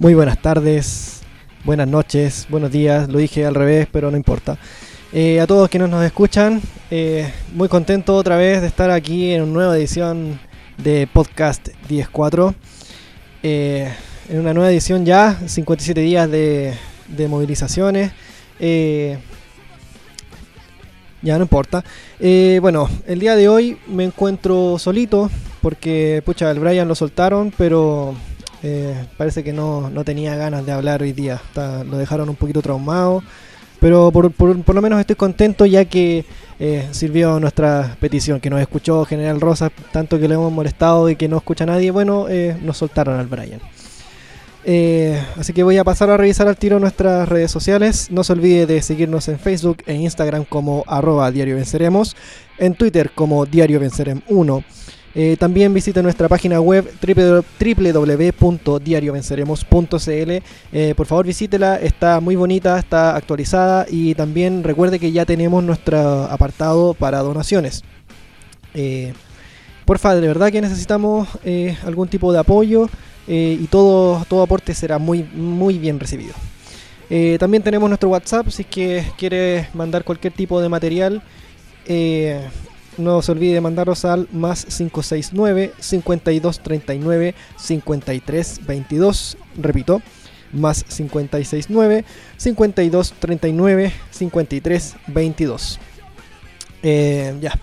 Muy buenas tardes, buenas noches, buenos días, lo dije al revés, pero no importa. Eh, a todos quienes nos escuchan, eh, muy contento otra vez de estar aquí en una nueva edición de Podcast 10.4. Eh, en una nueva edición ya, 57 días de, de movilizaciones. Eh, ya no importa. Bueno, el día de hoy me encuentro solito porque, pucha, el Brian lo soltaron, pero eh, parece que no, no tenía ganas de hablar hoy día. Lo dejaron un poquito traumado. Pero por, por- por lo menos estoy contento ya que eh, sirvió nuestra petición, que nos escuchó General Rosa, tanto que le hemos molestado y que no escucha a nadie. Bueno, eh, nos soltaron al Brian. Así que voy a pasar a revisar al tiro nuestras redes sociales. No se olvide de seguirnos en Facebook e Instagram como arroba Diario Venceremos, en Twitter como Diario Vencerem 1. Eh, también visite nuestra página web www.diariovenceremos.cl. Eh, por favor visítela, está muy bonita, está actualizada y también recuerde que ya tenemos nuestro apartado para donaciones. Eh, porfa, de verdad que necesitamos eh, algún tipo de apoyo y todo, todo aporte será muy, muy bien recibido. También tenemos nuestro WhatsApp si es que quiere mandar cualquier tipo de material. No se olvide de mandarnos al más 569 5239 5322. Repito, más 569 5239 5322. Eh, ya.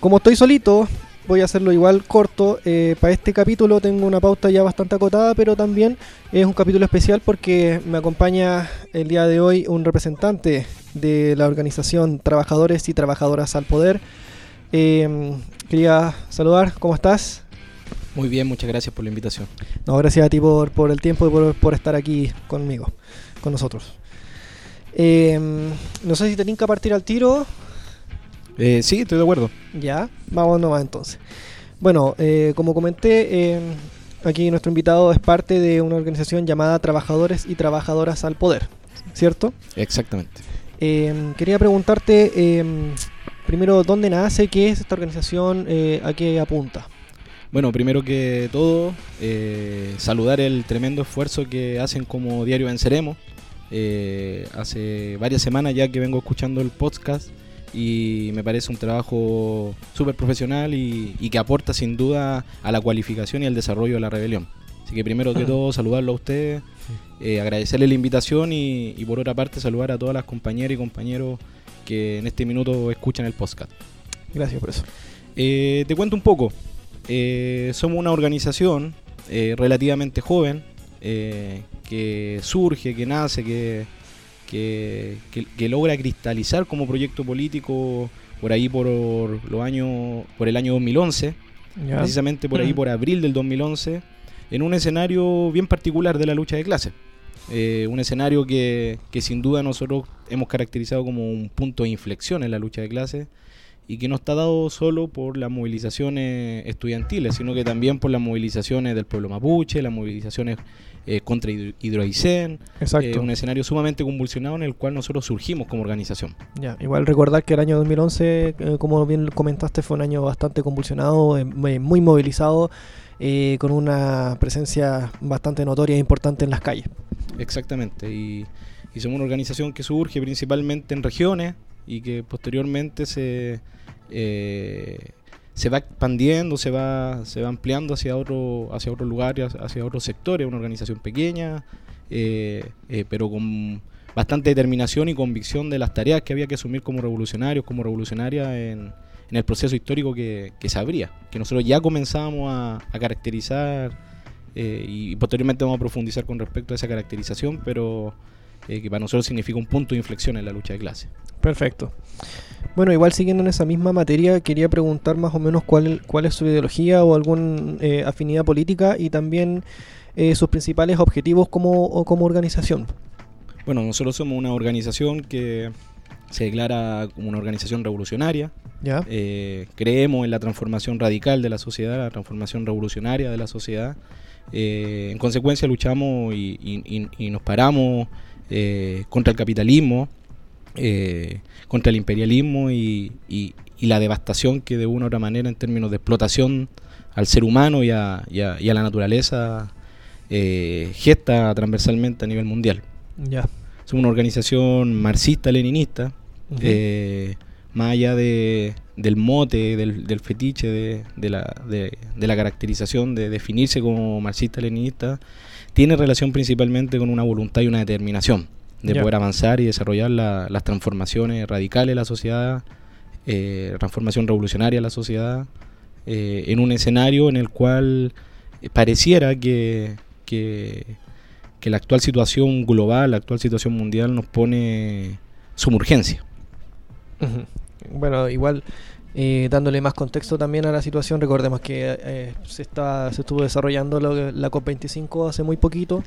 Como estoy solito, voy a hacerlo igual corto. Eh, para este capítulo tengo una pauta ya bastante acotada, pero también es un capítulo especial porque me acompaña el día de hoy un representante de la organización Trabajadores y Trabajadoras al Poder. Eh, quería saludar, ¿cómo estás? Muy bien, muchas gracias por la invitación. No, gracias a ti por, por el tiempo y por, por estar aquí conmigo, con nosotros. Eh, no sé si te tinca partir al tiro. Eh, sí, estoy de acuerdo. Ya, vamos nomás entonces. Bueno, eh, como comenté, eh, aquí nuestro invitado es parte de una organización llamada Trabajadores y Trabajadoras al Poder, ¿cierto? Exactamente. Quería preguntarte primero dónde nace, qué es esta organización, eh, a qué apunta. Bueno, primero que todo, eh, saludar el tremendo esfuerzo que hacen como Diario Venceremos. Eh, hace varias semanas ya que vengo escuchando el podcast y me parece un trabajo súper profesional y, y que aporta sin duda a la cualificación y al desarrollo de la rebelión. Así que primero que todo, saludarlo a ustedes, eh, agradecerle la invitación y, y por otra parte saludar a todas las compañeras y compañeros que en este minuto escuchan el podcast. Gracias por eso. Eh, te cuento un poco. Eh, somos una organización eh, relativamente joven eh, que surge, que nace, que, que, que- que logra cristalizar como proyecto político por ahí por los años, por el año 2011, Ya. precisamente por ahí Mm. por abril del 2011, en un escenario bien particular de la lucha de clases. Eh, un escenario que, que sin duda nosotros hemos caracterizado como un punto de inflexión en la lucha de clases y que no está dado solo por las movilizaciones estudiantiles, sino que también por las movilizaciones del pueblo mapuche, las movilizaciones eh, contra Hidro- Hidroaicén, Exacto. eh, un escenario sumamente convulsionado en el cual nosotros surgimos como organización. Ya, igual recordar que el año 2011, eh, como bien comentaste, fue un año bastante convulsionado, eh, muy movilizado, con una presencia bastante notoria e importante en las calles. Exactamente, y, y somos una organización que surge principalmente en regiones y que posteriormente se, eh, se va expandiendo, se va, se va ampliando hacia otro, hacia otros lugares, hacia otros sectores, una organización pequeña, eh, eh, pero con bastante determinación y convicción de las tareas que había que asumir como revolucionarios, como revolucionarias en, en el proceso histórico que, que se abría, que nosotros ya comenzábamos a caracterizar eh, y posteriormente vamos a profundizar con respecto a esa caracterización, pero eh, que para nosotros significa un punto de inflexión en la lucha de clase. Perfecto. Bueno, igual siguiendo en esa misma materia, quería preguntar más o menos cuál, cuál es su ideología o alguna afinidad política y también eh, sus principales objetivos como, como organización. Bueno, nosotros somos una organización que se declara como una organización revolucionaria. ¿Ya? Eh, creemos en la transformación radical de la sociedad, la transformación revolucionaria de la sociedad. Eh, en consecuencia luchamos y, y- y- y nos paramos eh, contra el capitalismo, eh, contra el imperialismo y, la devastación que de una u otra manera en términos de explotación al ser humano y a, a- a la naturaleza eh, gesta transversalmente a nivel mundial. Ya. Somos una organización marxista-leninista, Ujú. eh, más allá de, del mote, del, del fetiche, de, de la, de, de la caracterización, de definirse como marxista-leninista, tiene relación principalmente con una voluntad y una determinación de poder avanzar y desarrollar la- las transformaciones radicales de la sociedad, eh, transformación revolucionaria de la sociedad, eh, en un escenario en el cual pareciera que, que, que la actual situación global, la actual situación mundial nos pone suma urgencia. Ujú. Bueno, igual eh, dándole más contexto también a la situación, recordemos que eh, se, está, se estuvo desarrollando lo- la COP25 hace muy poquito,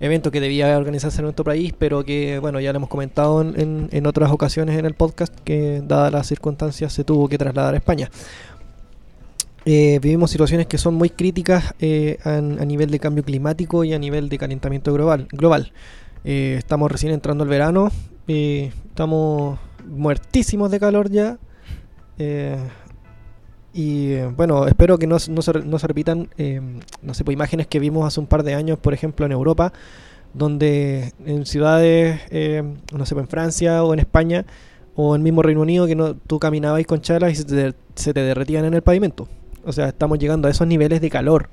evento que debía organizarse en nuestro país, pero que, bueno, ya lo hemos comentado en, en- otras ocasiones en el podcast, que dadas las circunstancias se tuvo que trasladar a España. Eh, vivimos situaciones que son muy críticas eh, a, nivel de cambio climático y a nivel de calentamiento global. global. Estamos recién entrando al verano, estamos muertísimos de calor ya. eh, y bueno, espero que no, no se, no se repitan, eh, no sé, pues, imágenes que vimos hace un par de años, por ejemplo, en Europa, donde en ciudades, eh, no sé, pues, en Francia o en España o en mismo Reino Unido, que no, tú caminabas con chalas y se te, se te derretían en el pavimento. O sea, estamos llegando a esos niveles de calor.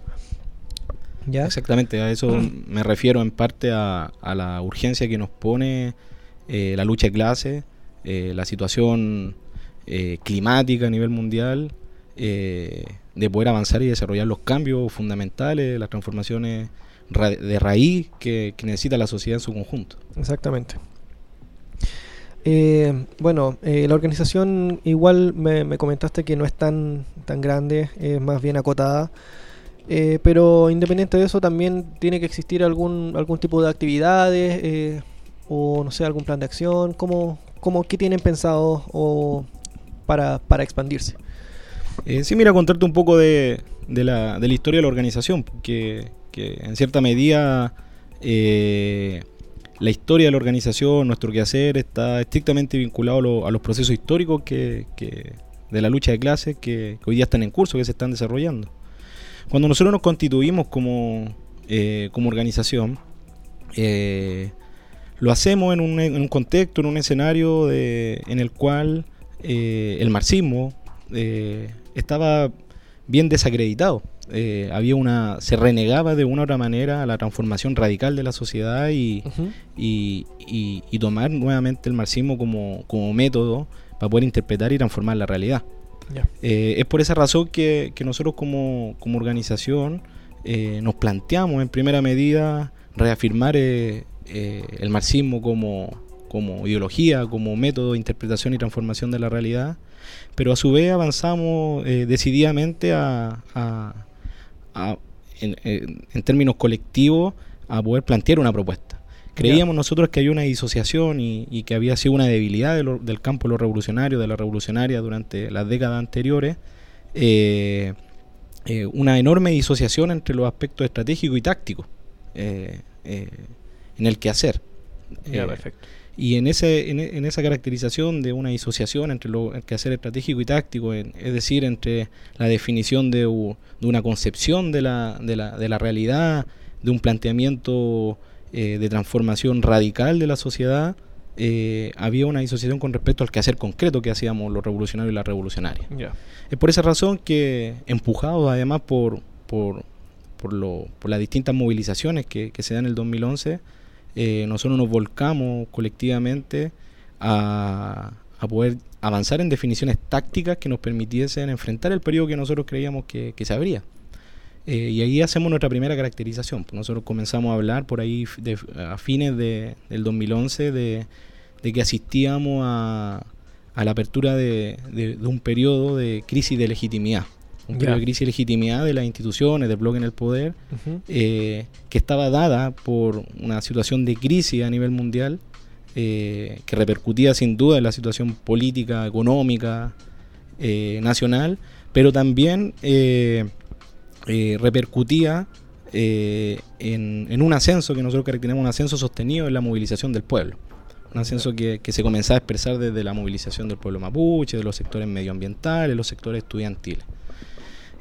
¿Ya? Exactamente, a eso me refiero en parte a, a la urgencia que nos pone eh, la lucha de clase, eh, la situación eh, climática a nivel mundial, eh, de poder avanzar y desarrollar los cambios fundamentales, las transformaciones ra- de raíz que, necesita la sociedad en su conjunto. Exactamente. Eh, bueno, eh, la organización igual me, me comentaste que no es tan, tan grande, es más bien acotada. Eh, pero independiente de eso también tiene que existir algún, algún tipo de actividades eh, o no sé, algún plan de acción. ¿Cómo, cómo, ¿Qué tienen pensado o para, para expandirse? Eh, sí, mira, contarte un poco de, la, de la historia de la organización, que, que en cierta medida eh, la historia de la organización, nuestro quehacer, está estrictamente vinculado a, lo- a los procesos históricos que, que- de la lucha de clases que, que hoy día están en curso, que se están desarrollando. Cuando nosotros nos constituimos como, eh, como organización, eh, lo hacemos en un, en un contexto, en un escenario de- en el cual eh, el marxismo eh, estaba bien desacreditado. Eh, había una, se renegaba de una u otra manera a la transformación radical de la sociedad y, y, y- y tomar nuevamente el marxismo como, como método para poder interpretar y transformar la realidad. Eh, es por esa razón que, que nosotros como, como organización eh, nos planteamos en primera medida reafirmar eh, el marxismo como, como ideología, como método de interpretación y transformación de la realidad, pero a su vez avanzamos eh, decididamente a, a- a- en, términos colectivos a poder plantear una propuesta. Creíamos nosotros que había una disociación y, y que había sido una debilidad de lo- del campo de los revolucionarios, de la revolucionaria durante las décadas anteriores, eh, eh, una enorme disociación entre los aspectos estratégicos y tácticos eh, en el quehacer. Ya, Eh, perfecto. y en, ese, en, en esa caracterización de una disociación entre lo, el quehacer estratégico y táctico, en- es decir, entre la definición de, u- de una concepción de la, de, la, de la realidad, de un planteamiento eh, de transformación radical de la sociedad, eh, había una disociación con respecto al quehacer concreto que hacíamos los revolucionarios y las revolucionarias. Es por esa razón que, empujados además por, por, por, lo- por las distintas movilizaciones que, que se dan en el 2011, eh, nosotros nos volcamos colectivamente a, poder avanzar en definiciones tácticas que nos permitiesen enfrentar el periodo que nosotros creíamos que, se abría. Eh, y ahí hacemos nuestra primera caracterización. Nosotros comenzamos a hablar por ahí de- a fines de, del 2011 de, de que asistíamos a, la apertura de, de- de un periodo de crisis de legitimidad. Un periodo de crisis de legitimidad de las instituciones, del bloque en el poder, eh, que estaba dada por una situación de crisis a nivel mundial, eh, que repercutía sin duda en la situación política, económica, eh, nacional, pero también eh, repercutía en, en un ascenso que nosotros caracterizamos un ascenso sostenido en la movilización del pueblo. Un ascenso que, que se comenzaba a expresar desde la movilización del pueblo mapuche, de los sectores medioambientales, los sectores estudiantiles.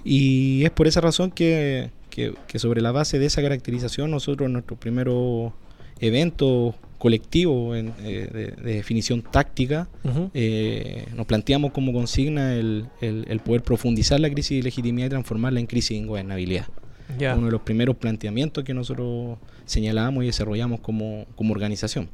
Y es por esa razón que, que- que sobre la base de esa caracterización nosotros en nuestro primero evento colectivo en, eh, de, de definición táctica eh, nos planteamos como consigna el, el- el poder profundizar la crisis de legitimidad y transformarla en crisis de ingobernabilidad. Uno de los primeros planteamientos que nosotros señalamos y desarrollamos como, como organización.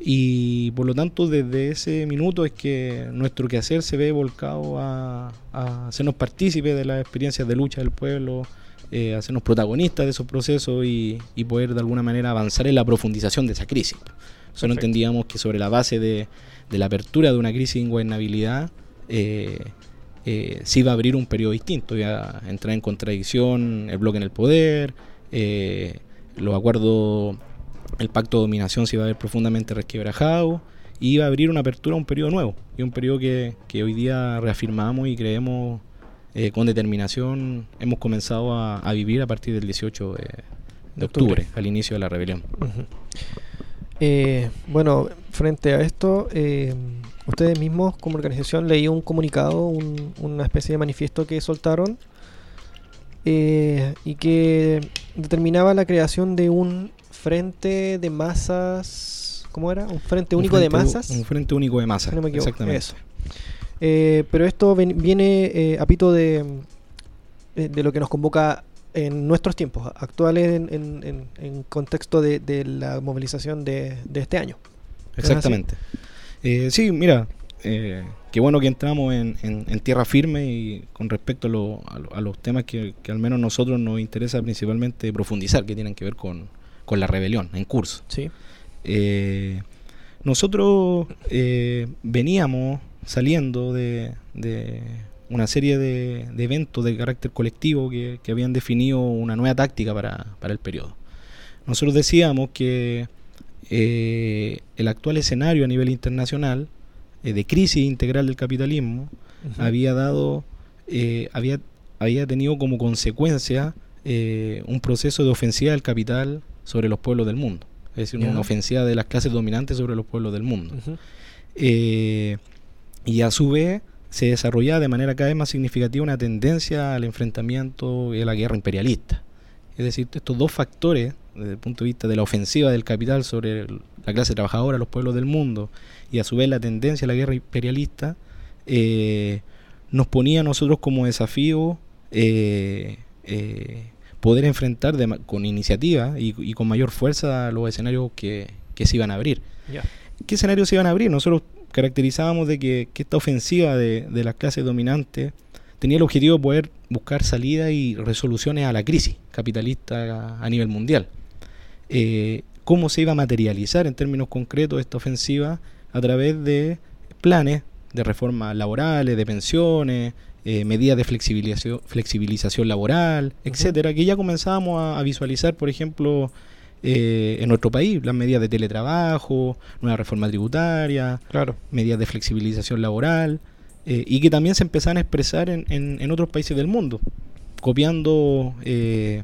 Y por lo tanto, desde ese minuto es que nuestro quehacer se ve volcado a, a hacernos partícipes de las experiencias de lucha del pueblo, eh, hacernos protagonistas de esos procesos y, y poder de alguna manera avanzar en la profundización de esa crisis. Solo entendíamos que sobre la base de, de la apertura de una crisis de ingobernabilidad, eh, eh, se iba a abrir un periodo distinto, iba a entrar en contradicción el bloque en el poder, eh, los acuerdos, el pacto de dominación se iba a ver profundamente resquebrajado, y iba a abrir una apertura a un periodo nuevo, y un periodo que, que hoy día reafirmamos y creemos eh, con determinación, hemos comenzado a, a vivir a partir del 18 de, octubre. octubre, al inicio de la rebelión. Eh, bueno, frente a esto, eh, ustedes mismos como organización leí un comunicado, un- una especie de manifiesto que soltaron y que determinaba la creación de un frente de masas, ¿cómo era? Un frente único de frente masas. Un frente único de masas, no me equivoco, exactamente. eso. Eh, pero esto ven- viene eh, a pito de, de, de lo que nos convoca en nuestros tiempos actuales en, en- en- en contexto de, de la movilización de, de este año. Exactamente. Eh, sí, mira, eh, qué bueno que entramos en, en- en tierra firme y con respecto a, lo- a lo- a los temas que, que al menos nosotros nos interesa principalmente profundizar, que tienen que ver con, con la rebelión en curso. Sí. Eh, nosotros eh, veníamos saliendo de, de una serie de, de eventos de carácter colectivo que, que habían definido una nueva táctica para, para el periodo. Nosotros decíamos que eh, el actual escenario a nivel internacional eh, de crisis integral del capitalismo había dado, eh, había, había tenido como consecuencia un proceso de ofensiva del capital sobre los pueblos del mundo. Es decir, una ofensiva de las clases dominantes sobre los pueblos del mundo. Eh, y a su vez se desarrollaba de manera cada vez más significativa una tendencia al enfrentamiento y a la guerra imperialista. Es decir, estos dos factores, desde el punto de vista de la ofensiva del capital sobre la clase trabajadora, los pueblos del mundo, y a su vez la tendencia a la guerra imperialista, eh, nos ponía a nosotros como desafío eh, eh, poder enfrentar de con iniciativa y, y con mayor fuerza los escenarios que, que se iban a abrir. ¿Qué escenarios se iban a abrir? Nosotros caracterizábamos de que, que esta ofensiva de, de las clases dominantes tenía el objetivo de poder buscar salida y resoluciones a la crisis capitalista a, a nivel mundial. Eh, ¿Cómo se iba a materializar en términos concretos esta ofensiva? A través de planes de reformas laborales, de pensiones, eh, medidas de flexibilización, flexibilización laboral, etcétera, que ya comenzábamos a, a visualizar, por ejemplo, eh, en nuestro país, las medidas de teletrabajo, nueva reforma tributaria, Claro. medidas de flexibilización laboral, eh, y que también se empezaban a expresar en, en- en otros países del mundo, copiando eh,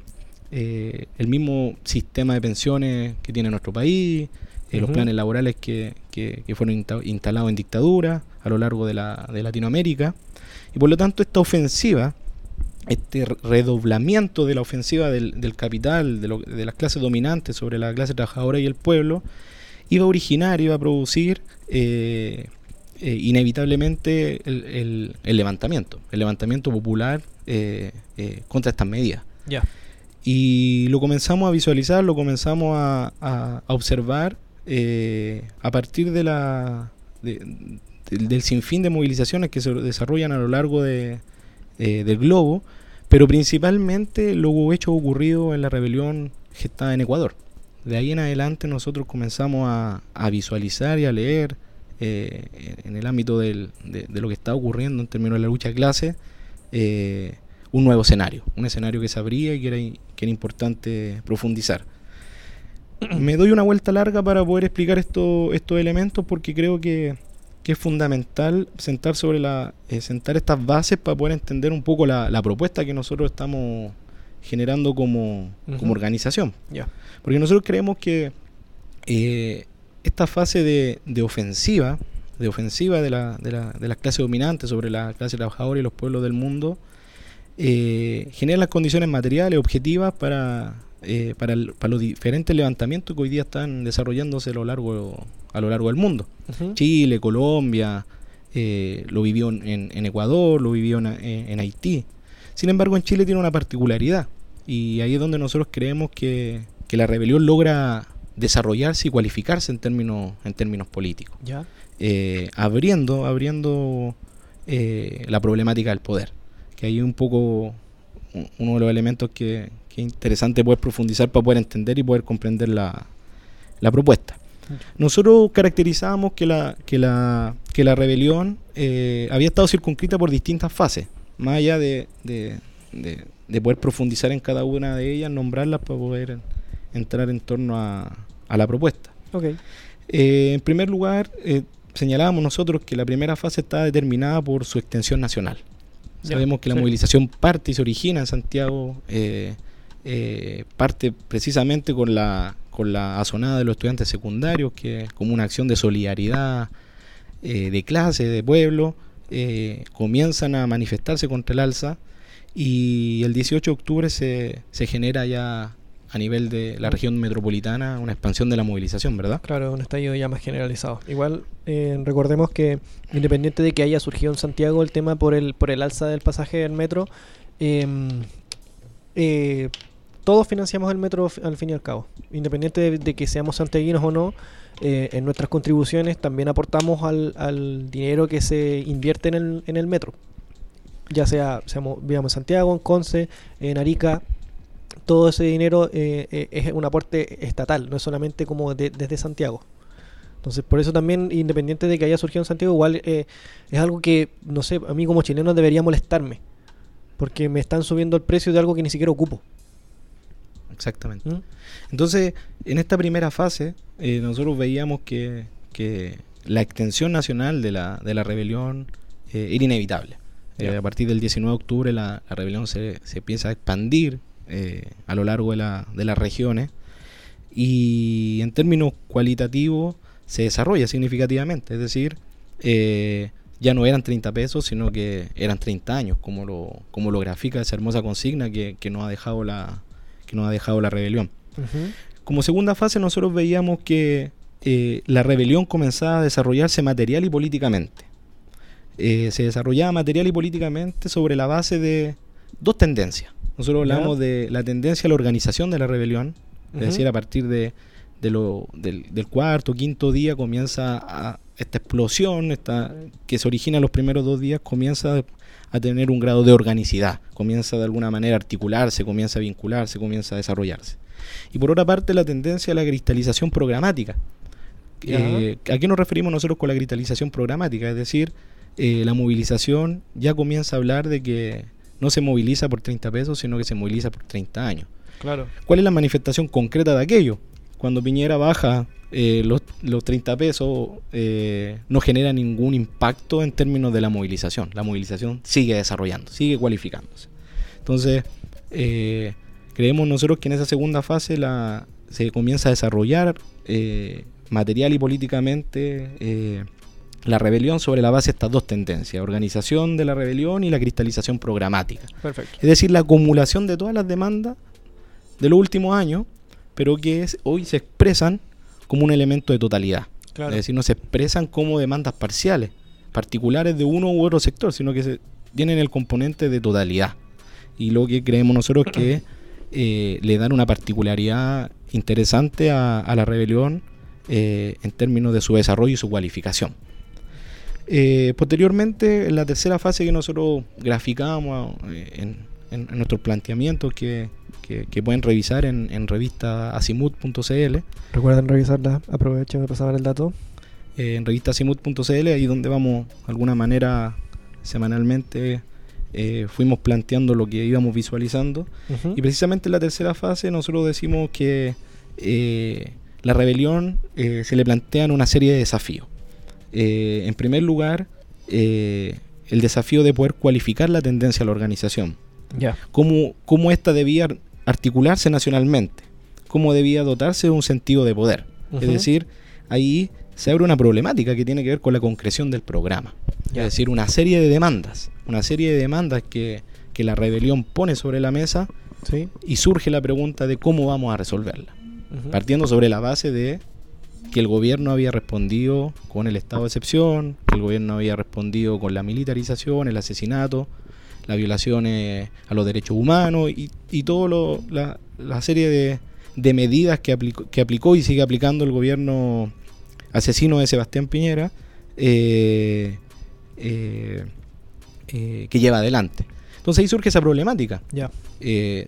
eh, el mismo sistema de pensiones que tiene nuestro país, eh, los planes laborales que, que- que fueron insta- instalados en dictadura a lo largo de, la, de Latinoamérica. Y por lo tanto esta ofensiva, este re- redoblamiento de la ofensiva del, del capital, de, lo- de las clases dominantes sobre la clase trabajadora y el pueblo, iba a originar, iba a producir eh, eh, inevitablemente el, el- el levantamiento, el levantamiento popular eh, contra estas medidas. Ya. Y lo comenzamos a visualizar, lo comenzamos a, a- a observar a partir de la, de, del, del sinfín de movilizaciones que se desarrollan a lo largo de, eh, del globo, pero principalmente los hechos ocurridos en la rebelión gestada en Ecuador. De ahí en adelante nosotros comenzamos a, a visualizar y a leer eh, en el ámbito del- de, de lo que está ocurriendo en términos de la lucha de clase, eh, un nuevo escenario, un escenario que se abría y que era, que era importante profundizar. Me doy una vuelta larga para poder explicar esto- estos elementos porque creo que, que es fundamental sentar sobre la eh, sentar estas bases para poder entender un poco la, la propuesta que nosotros estamos generando como, como organización. Ya. Porque nosotros creemos que eh, esta fase de, de ofensiva, de ofensiva de la, de, la, de las clases dominantes sobre la clase trabajadora y los pueblos del mundo, eh, genera las condiciones materiales, objetivas para, eh, para, el- para los diferentes levantamientos que hoy día están desarrollándose a lo largo, a lo largo del mundo. Chile, Colombia, eh, lo vivió en, en Ecuador, lo vivió en, Haití. Sin embargo, en Chile tiene una particularidad y ahí es donde nosotros creemos que, que la rebelión logra desarrollarse y cualificarse en términos, en términos políticos, Ya. eh, abriendo, abriendo eh, la problemática del poder, que ahí es un poco uno de los elementos que, que es interesante poder profundizar para poder entender y poder comprender la, la propuesta. Nosotros caracterizábamos que la, que la, que la rebelión eh, había estado circunscrita por distintas fases, más allá de, de- de- de poder profundizar en cada una de ellas, nombrarlas para poder entrar en torno a, a la propuesta. Ok. Eh, en primer lugar, eh, señalábamos nosotros que la primera fase está determinada por su extensión nacional. Sabemos que la sí. movilización parte y se origina en Santiago, eh, parte precisamente con la, con la azonada de los estudiantes secundarios, que como una acción de solidaridad eh, de clase, de pueblo, eh, comienzan a manifestarse contra el alza y el 18 de octubre se, se genera ya a nivel de la región metropolitana una expansión de la movilización, ¿verdad? Claro, un estallido ya más generalizado. Igual eh, recordemos que independiente de que haya surgido en Santiago el tema por el por el alza del pasaje del metro, em, eh, todos financiamos el metro al fin y al cabo. Independiente de, que seamos santiaguinos o no, eh, en nuestras contribuciones también aportamos al, dinero que se invierte en el, metro. Ya sea, seamos, vivamos en Santiago, en Conce, en Arica, todo ese dinero eh, eh, es un aporte estatal, no es solamente como de- desde Santiago. Entonces, por eso también, independiente de que haya surgido en Santiago, igual es algo que, no sé, a mí como chileno debería molestarme. Porque me están subiendo el precio de algo que ni siquiera ocupo. Exactamente. ¿Mm? Entonces, en esta primera fase, eh, nosotros veíamos que, que la extensión nacional de la, de la rebelión eh, era inevitable. Eh, a partir del 19 de octubre la, la rebelión se, se empieza a expandir eh, a lo largo de, la- de las regiones y en términos cualitativos se desarrolla significativamente. Es decir, eh, ya no eran 30 pesos, sino que eran 30 años, como lo, como lo grafica esa hermosa consigna que, que nos ha dejado la, que nos ha dejado la rebelión. Como segunda fase nosotros veíamos que eh, la rebelión comenzaba a desarrollarse material y políticamente. Eh, se desarrollaba material y políticamente sobre la base de dos tendencias. Nosotros Ya. hablamos de la tendencia a la organización de la rebelión, es decir, a partir de, de lo, del, del cuarto, quinto día comienza a, esta explosión esta, que se origina en los primeros dos días, comienza a tener un grado de organicidad, comienza de alguna manera a articularse, comienza a vincularse, comienza a desarrollarse. Y por otra parte, la tendencia a la cristalización programática. Eh, ¿A qué nos referimos nosotros con la cristalización programática? Es decir, eh, la movilización ya comienza a hablar de que no se moviliza por 30 pesos, sino que se moviliza por 30 años. Claro. ¿Cuál es la manifestación concreta de aquello? Cuando Piñera baja eh, los, los 30 pesos, eh, no genera ningún impacto en términos de la movilización. La movilización sigue desarrollando, sigue cualificándose. Entonces, eh, creemos nosotros que en esa segunda fase la, se comienza a desarrollar material y políticamente la rebelión sobre la base de estas dos tendencias, organización de la rebelión y la cristalización programática. Perfecto. Es decir, la acumulación de todas las demandas de los últimos años, pero que es- hoy se expresan como un elemento de totalidad. Claro. Es decir, no se expresan como demandas parciales, particulares de uno u otro sector, sino que se, tienen el componente de totalidad. Y lo que creemos nosotros que eh, le dan una particularidad interesante a, a la rebelión eh, en términos de su desarrollo y su cualificación. Eh, posteriormente, en la tercera fase que nosotros graficamos en, en- en nuestros planteamientos que, que- que pueden revisar en, en revista asimut.cl, Recuerden revisarla, aprovechen de pasar el dato. eh, en revistasimut.cl, ahí donde vamos de alguna manera semanalmente eh, fuimos planteando lo que íbamos visualizando. Y precisamente en la tercera fase nosotros decimos que eh, la rebelión eh, se le plantean una serie de desafíos. En primer lugar, el desafío de poder cualificar la tendencia a la organización. Ya. Cómo, cómo ésta debía articularse nacionalmente. Cómo debía dotarse de un sentido de poder. Es decir, ahí se abre una problemática que tiene que ver con la concreción del programa. Es decir, una serie de demandas. Una serie de demandas que, que la rebelión pone sobre la mesa Sí. y surge la pregunta de cómo vamos a resolverla. Partiendo sobre la base de que el gobierno había respondido con el estado de excepción, que el gobierno había respondido con la militarización, el asesinato, las violaciones a los derechos humanos y, y toda la, la serie de, de medidas que aplicó, que aplicó y sigue aplicando el gobierno asesino de Sebastián Piñera, eh, eh, eh, que lleva adelante. Entonces ahí surge esa problemática.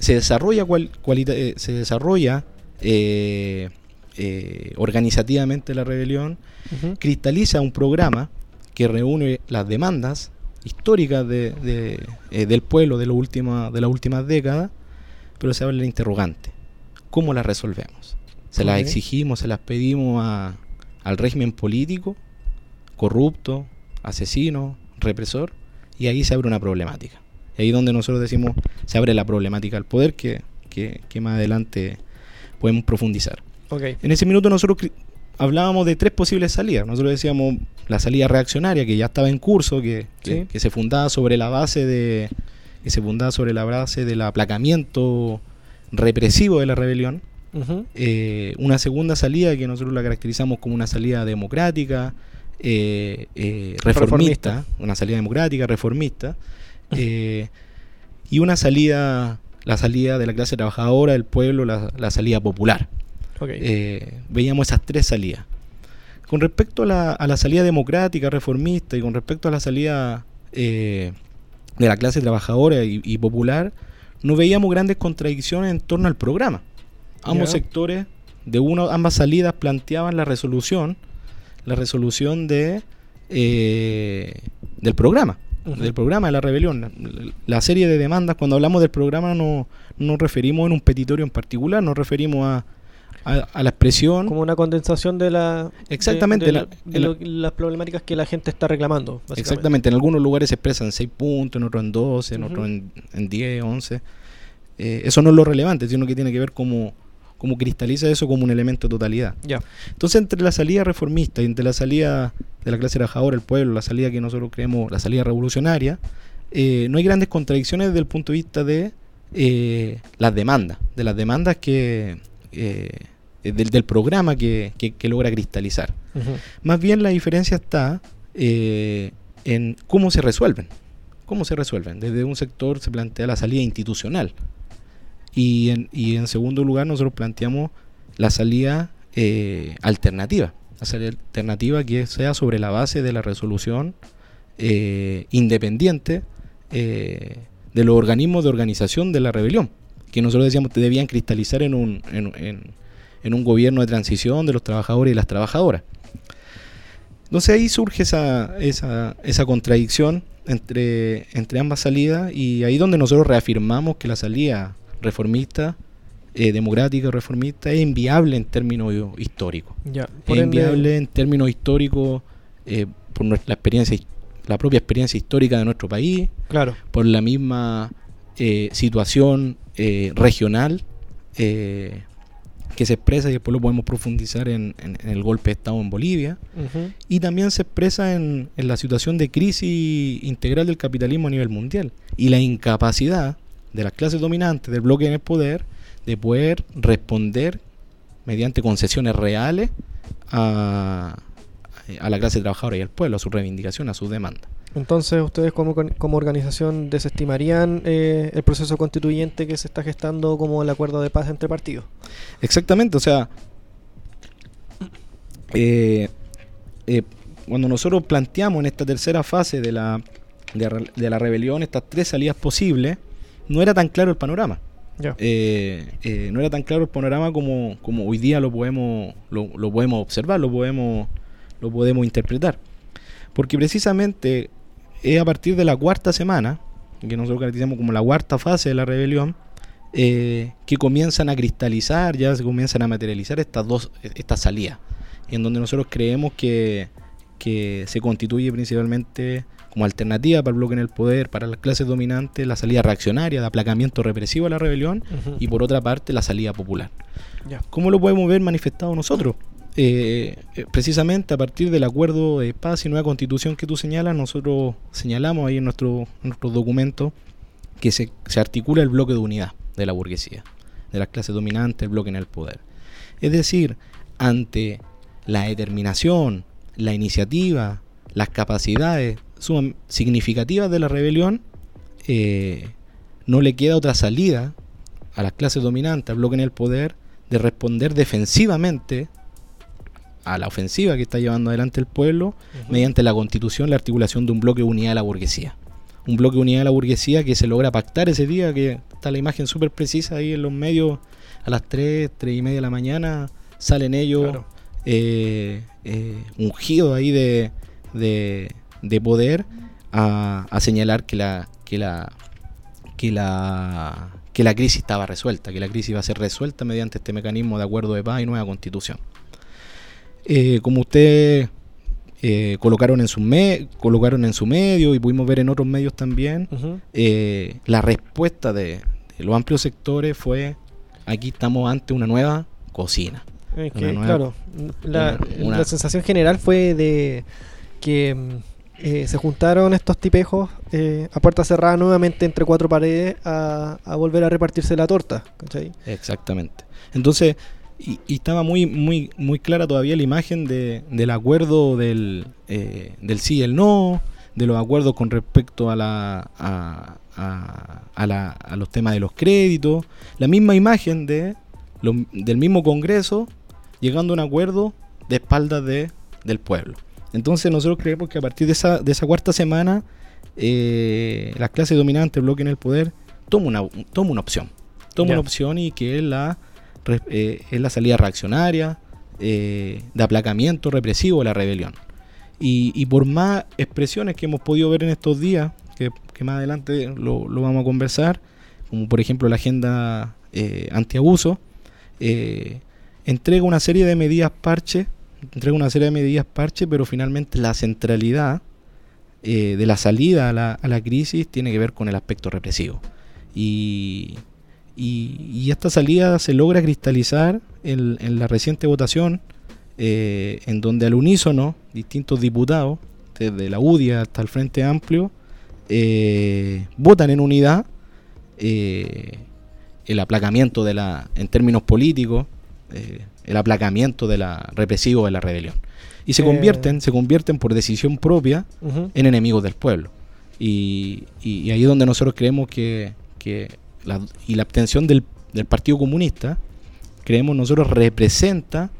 Se desarrolla cual- se desarrolla organizativamente la rebelión cristaliza un programa que reúne las demandas históricas de- de, eh, del pueblo de, lo última- de las últimas décadas pero se habla del interrogante ¿cómo las resolvemos? se las exigimos, se las pedimos a- al régimen político corrupto, asesino, represor y ahí se abre una problemática y ahí donde nosotros decimos se abre la problemática del poder que, que, que más adelante podemos profundizar. Ok. En ese minuto nosotros hablábamos de tres posibles salidas. Nosotros decíamos la salida reaccionaria que ya estaba en curso, que, que- Sí. que se fundaba sobre la base de que se fundaba sobre la base del aplacamiento represivo de la rebelión. Eh, una segunda salida que nosotros la caracterizamos como una salida democrática, eh, eh, reformista, Reformista. una salida democrática, reformista, y una salida, la salida de la clase trabajadora, del pueblo, la, la salida popular. Eh, veíamos esas tres salidas. Con respecto a la, a la salida democrática, reformista, y con respecto a la salida eh, de la clase trabajadora y, y popular, no veíamos grandes contradicciones en torno al programa. Ambos sectores, de uno, ambas salidas planteaban la resolución, la resolución de eh, del programa, del programa de la rebelión. La, la serie de demandas, cuando hablamos del programa, no nos referimos en un petitorio en particular, nos referimos a, a, a la expresión. Como una condensación de la. Exactamente, de, la- la- de en la- lo- las problemáticas que la gente está reclamando. Exactamente, en algunos lugares se expresan 6 puntos, en otros en 12, en otros en, en 10, 11. Eh, eso no es lo relevante, sino que tiene que ver cómo, cómo cristaliza eso como un elemento de totalidad. Ya. Entonces, entre la salida reformista y entre la salida de la clase trabajadora, el pueblo, la salida que nosotros creemos, la salida revolucionaria, eh, no hay grandes contradicciones desde el punto de vista de eh, las demandas, de las demandas que eh, del, del programa que, que- que logra cristalizar. Más bien la diferencia está eh, en cómo se resuelven. ¿Cómo se resuelven? Desde un sector se plantea la salida institucional. Y en, y en segundo lugar nosotros planteamos la salida eh, alternativa. La salida alternativa que sea sobre la base de la resolución eh, independiente eh, de los organismos de organización de la rebelión. Que nosotros decíamos que debían cristalizar en un, en- en- en un gobierno de transición de los trabajadores y las trabajadoras. Entonces ahí surge esa, esa, esa contradicción entre, entre ambas salidas y ahí donde nosotros reafirmamos que la salida reformista, eh, democrática reformista es inviable en términos históricos. Ya. Es inviable en términos históricos eh, por nuestra experiencia, la propia experiencia histórica de nuestro país, Claro. por la misma eh, situación eh, regional que se expresa y después lo podemos profundizar en, en- en el golpe de Estado en Bolivia y también se expresa en, en la situación de crisis integral del capitalismo a nivel mundial y la incapacidad de las clases dominantes del bloque en el poder de poder responder mediante concesiones reales a, a la clase trabajadora y al pueblo, a su reivindicación, a sus demandas. Entonces, ¿ustedes como, como organización desestimarían eh, el proceso constituyente que se está gestando como el acuerdo de paz entre partidos? Exactamente, o sea, eh, eh, cuando nosotros planteamos en esta tercera fase de la, de, de la rebelión estas tres salidas posibles, no era tan claro el panorama. Ya. Eh, eh, no era tan claro el panorama como, como hoy día lo podemos, lo, lo podemos observar, lo podemos, lo podemos interpretar. Porque precisamente es a partir de la cuarta semana, que nosotros caracterizamos como la cuarta fase de la rebelión, eh, que comienzan a cristalizar, ya se comienzan a materializar estas dos, estas salidas, en donde nosotros creemos que, que se constituye principalmente como alternativa para el bloque en el poder, para las clases dominantes, la salida reaccionaria de aplacamiento represivo a la rebelión y por otra parte la salida popular. ¿Cómo lo podemos ver manifestado nosotros? Eh, eh, precisamente a partir del acuerdo de paz y nueva constitución que tú señalas, nosotros señalamos ahí en nuestro, nuestro documento que se, se articula el bloque de unidad de la burguesía, de las clases dominantes, el bloque en el poder. Es decir, ante la determinación, la iniciativa, las capacidades suman- significativas de la rebelión, eh, no le queda otra salida a las clases dominantes, al bloque en el poder, de responder defensivamente a la ofensiva que está llevando adelante el pueblo mediante la constitución, la articulación de un bloque de unidad de la burguesía. Un bloque de unidad de la burguesía que se logra pactar ese día, que está la imagen súper precisa ahí en los medios, a las 3, 3 y media de la mañana, salen ellos Claro. eh, eh, ungidos ahí de, de, de poder a, a señalar que la, que la que la que la crisis estaba resuelta, que la crisis iba a ser resuelta mediante este mecanismo de acuerdo de paz y nueva constitución. Eh, como ustedes eh, colocaron en su me- colocaron en su medio y pudimos ver en otros medios también, eh, la respuesta de, de los amplios sectores fue aquí estamos ante una nueva cocina. Es Una que, nueva- claro, la, una- una- la sensación general fue de que mm, eh, se juntaron estos tipejos eh, a puerta cerrada nuevamente entre cuatro paredes a, a volver a repartirse la torta. ¿cachai? Exactamente. Entonces, y, y estaba muy, muy, muy clara todavía la imagen de, del acuerdo del, eh, del sí y el no, de los acuerdos con respecto a, la, a, a- a la- a los temas de los créditos, la misma imagen de lo- del mismo Congreso llegando a un acuerdo de espaldas de, del pueblo. Entonces nosotros creemos que a partir de esa, de esa cuarta semana, eh, las clases dominantes, el bloque en el poder, toma una, toma una opción. Toma una opción y que la, eh, es la salida reaccionaria, eh, de aplacamiento represivo de la rebelión. Y, por más expresiones que hemos podido ver en estos días, que, más adelante lo, vamos a conversar, como por ejemplo la agenda eh, antiabuso, entrega una serie de medidas parche, entrega una serie de medidas parche, pero finalmente la centralidad de la salida a la, a la crisis tiene que ver con el aspecto represivo. Y, y- y esta salida se logra cristalizar en, en la reciente votación, eh, en donde al unísono distintos diputados, desde la UDIA hasta el Frente Amplio, eh, votan en unidad eh, el aplacamiento de la, en términos políticos, el aplacamiento de la represivo de la rebelión. Y se convierten, se convierten por decisión propia en enemigos del pueblo. Y, y- y ahí es donde nosotros creemos que, que la, y la abstención del, del Partido Comunista, creemos nosotros representa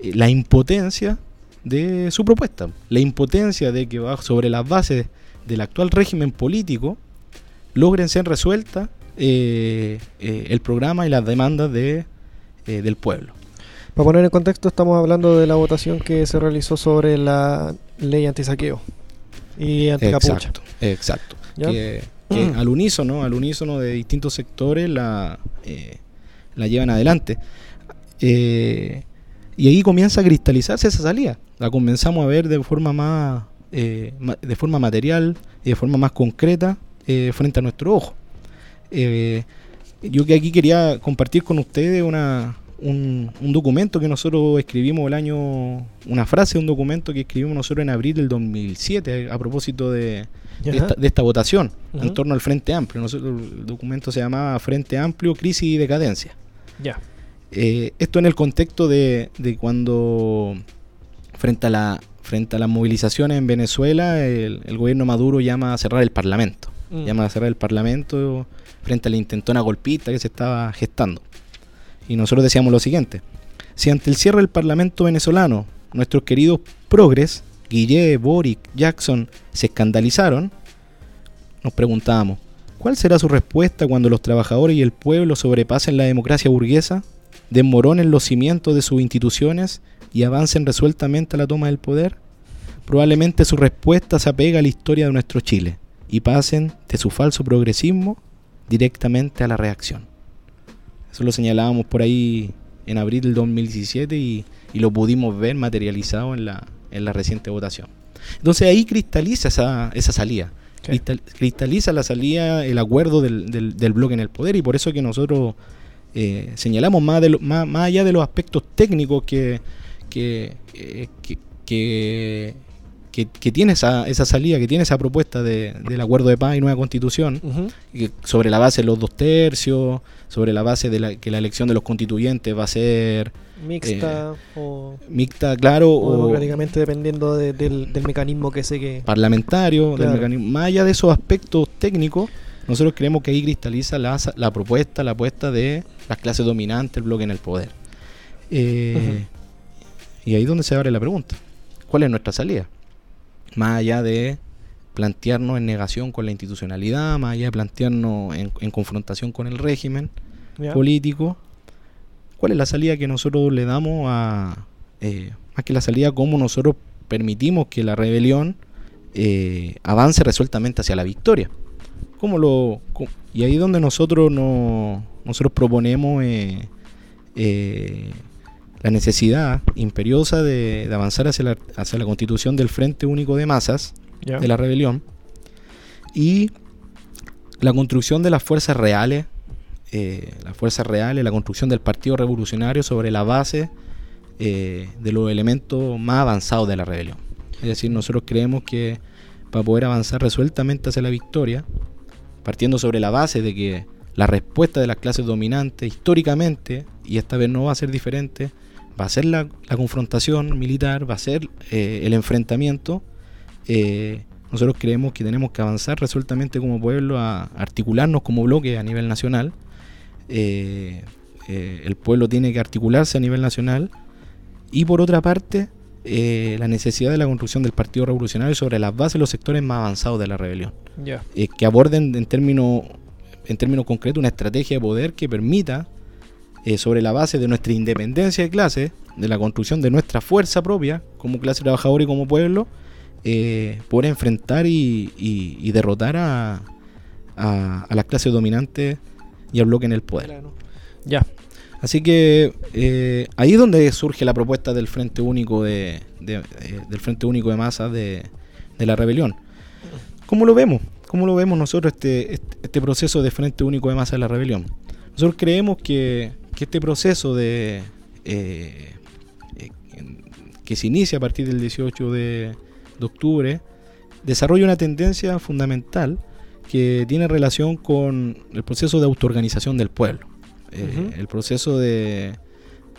eh, la impotencia de su propuesta, la impotencia de que sobre las bases del actual régimen político logren ser resueltas eh, eh, el programa y las demandas de, eh, del pueblo. Para poner en contexto, estamos hablando de la votación que se realizó sobre la ley antisaqueo y anticapucha. Exacto, exacto. ¿Ya? Que, que al unísono, al unísono de distintos sectores la, eh, la llevan adelante. Eh, y ahí comienza a cristalizarse esa salida. La comenzamos a ver de forma más, eh, de forma material y de forma más concreta frente a nuestro ojo. Yo que aquí quería compartir con ustedes una, un, un documento que nosotros escribimos el año, una frase de un documento que escribimos nosotros en abril del 2007 a propósito de, de esta, de esta votación en torno al Frente Amplio. Nosotros, el documento se llamaba Frente Amplio, Crisis y Decadencia. Ya. Eh, esto en el contexto de, de cuando frente a la frente a las movilizaciones en Venezuela el, el gobierno Maduro llama a cerrar el Parlamento Mm. llama a cerrar el Parlamento frente a la intentona golpista que se estaba gestando y nosotros decíamos lo siguiente si ante el cierre del Parlamento venezolano nuestros queridos progres Guillet, Boric, Jackson se escandalizaron, nos preguntábamos, ¿cuál será su respuesta cuando los trabajadores y el pueblo sobrepasen la democracia burguesa, desmoronen los cimientos de sus instituciones y avancen resueltamente a la toma del poder? Probablemente su respuesta se apega a la historia de nuestro Chile y pasen de su falso progresismo directamente a la reacción. Eso lo señalábamos por ahí en abril del 2017 y, y lo pudimos ver materializado en la, en la reciente votación. Entonces ahí cristaliza esa, esa salida. Cristaliza la salida, el acuerdo del, del- del bloque en el poder y por eso que nosotros eh, señalamos más, de lo- más, más allá de los aspectos técnicos que, que, eh, que, que, que- que tiene esa, esa salida, que tiene esa propuesta de- del acuerdo de paz y nueva constitución, que sobre la base de los dos tercios, sobre la base de la, que la elección de los constituyentes va a ser Mixta o, mixta, claro, o democráticamente dependiendo de- del, del mecanismo que sé que... parlamentario, del mecanismo. Más allá de esos aspectos técnicos, nosotros creemos que ahí cristaliza la, la propuesta, la apuesta de las clases dominantes, el bloque en el poder. Eh, Y ahí es donde se abre la pregunta. ¿Cuál es nuestra salida? Más allá de plantearnos en negación con la institucionalidad, más allá de plantearnos en, en confrontación con el régimen político, ¿cuál es la salida que nosotros le damos a... eh, más que la salida, cómo nosotros permitimos que la rebelión eh, avance resueltamente hacia la victoria? ¿Cómo lo, cómo- y ahí es donde nosotros, no, nosotros proponemos eh, eh, la necesidad imperiosa de, de avanzar hacia la, hacia la constitución del Frente Único de Masas, de la rebelión y la construcción de las fuerzas reales, eh, las fuerzas reales, la construcción del Partido Revolucionario sobre la base eh, de los elementos más avanzados de la rebelión. Es decir, nosotros creemos que para poder avanzar resueltamente hacia la victoria, partiendo sobre la base de que la respuesta de las clases dominantes históricamente, y esta vez no va a ser diferente, va a ser la, la confrontación militar, va a ser eh, el enfrentamiento, eh, nosotros creemos que tenemos que avanzar resueltamente como pueblo a articularnos como bloque a nivel nacional. Eh, eh, el pueblo tiene que articularse a nivel nacional. Y por otra parte, eh, la necesidad de la construcción del Partido Revolucionario sobre las bases de los sectores más avanzados de la rebelión. Que aborden en términos en términos concretos una estrategia de poder que permita, sobre la base de nuestra independencia de clase, de la construcción de nuestra fuerza propia como clase trabajadora y como pueblo, eh, poder enfrentar y, y- y derrotar a, a, a las clases dominantes y al bloque en el poder. Ya. Así que eh, ahí es donde surge la propuesta del Frente Único de, de- eh, del Frente Único de Masas de, de la rebelión. ¿Cómo lo vemos? ¿Cómo lo vemos nosotros este, este, este proceso de Frente Único de Masas de la rebelión? Nosotros creemos que, que este proceso de eh, que se inicia a partir del 18 de, de octubre desarrolla una tendencia fundamental que tiene relación con el proceso de autoorganización del pueblo. Eh. El proceso de,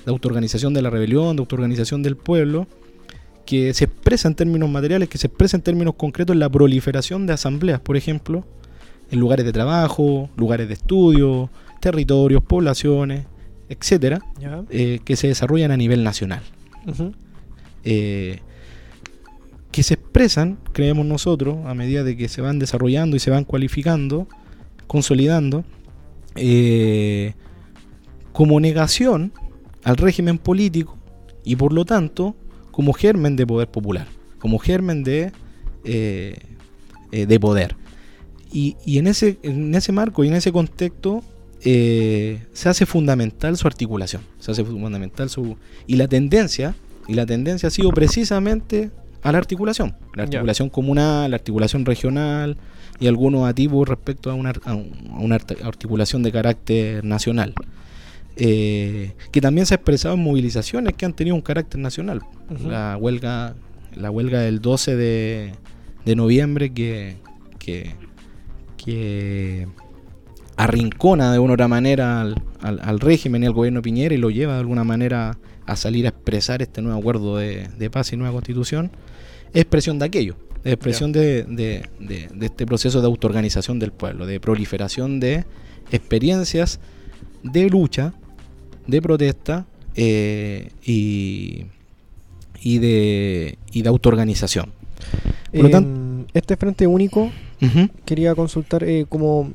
de autoorganización de la rebelión, de autoorganización del pueblo, que se expresa en términos materiales, que se expresa en términos concretos en la proliferación de asambleas, por ejemplo, en lugares de trabajo, lugares de estudio, territorios, poblaciones, etcétera, eh, que se desarrollan a nivel nacional eh, que se expresan, creemos nosotros, a medida de que se van desarrollando y se van cualificando, consolidando, eh, como negación al régimen político y por lo tanto como germen de poder popular, como germen de, eh, eh, de poder. Y, y en, ese, en ese marco y en ese contexto se hace fundamental su articulación, se hace fundamental su... Y la tendencia, y la tendencia ha sido precisamente a la articulación, la articulación comunal, la articulación regional y algunos atisbos respecto a una, a articulación de carácter nacional. Eh, que también se ha expresado en movilizaciones que han tenido un carácter nacional. La huelga, la huelga del 12 de, de noviembre que, que, que arrincona de una u otra manera al, al- al régimen y al gobierno Piñera y lo lleva de alguna manera a salir a expresar este nuevo acuerdo de, de paz y nueva constitución, expresión de aquello, es expresión de, de- de- de este proceso de autoorganización del pueblo, de proliferación de experiencias de lucha, de protesta eh, y, y de, y de autoorganización. Por lo Em, este Frente Único quería consultar eh, cómo,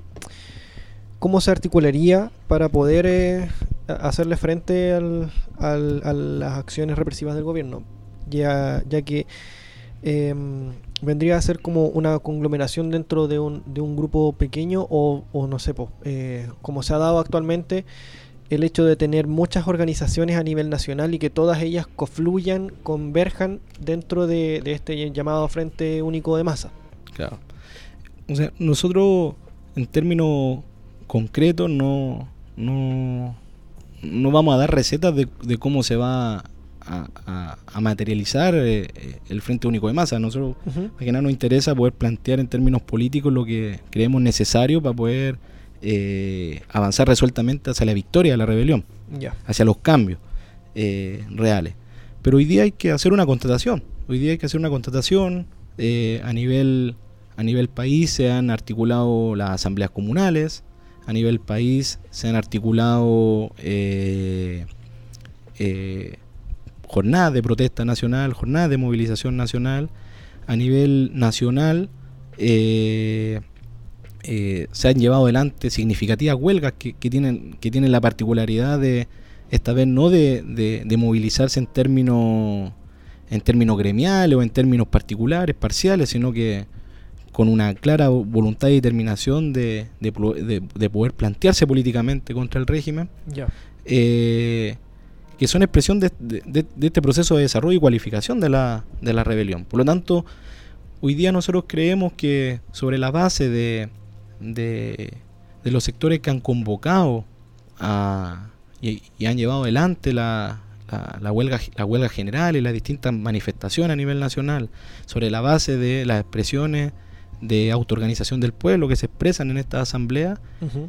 cómo se articularía para poder eh, hacerle frente al- al- a las acciones represivas del gobierno, ya, ya que em, vendría a ser como una conglomeración dentro de un, de un grupo pequeño o, no sé, eh, como se ha dado actualmente el hecho de tener muchas organizaciones a nivel nacional y que todas ellas confluyan, converjan dentro de, de este llamado Frente Único de Masa. Claro. O sea, nosotros en términos concretos no, no, no vamos a dar recetas de, de cómo se va a, a- a materializar eh, eh, el Frente Único de Masa. Nosotros, Ujú. más que nada, nos interesa poder plantear en términos políticos lo que creemos necesario para poder eh, avanzar resueltamente hacia la victoria de la rebelión hacia los cambios reales. Pero hoy día hay que hacer una contratación. Hoy día hay que hacer una contratación a nivel a nivel país se han articulado las asambleas comunales, a nivel país se han articulado eh, eh, jornadas de protesta nacional, jornadas de movilización nacional, a nivel nacional eh, eh, se han llevado adelante significativas huelgas que, que tienen, que tienen la particularidad de, esta vez no de, de- de movilizarse en términos en términos gremiales o en términos particulares, parciales, sino que con una clara voluntad y determinación de, de plo- de- de poder plantearse políticamente contra el régimen, Ya. eh, que son expresión de, de- de- de este proceso de desarrollo y cualificación de la, de la rebelión. Por lo tanto, hoy día nosotros creemos que sobre la base de, de, de los sectores que han convocado a, y, y han llevado adelante la, la, la huelga, la huelga general y las distintas manifestaciones a nivel nacional, sobre la base de las expresiones de autoorganización del pueblo que se expresan en esta asamblea,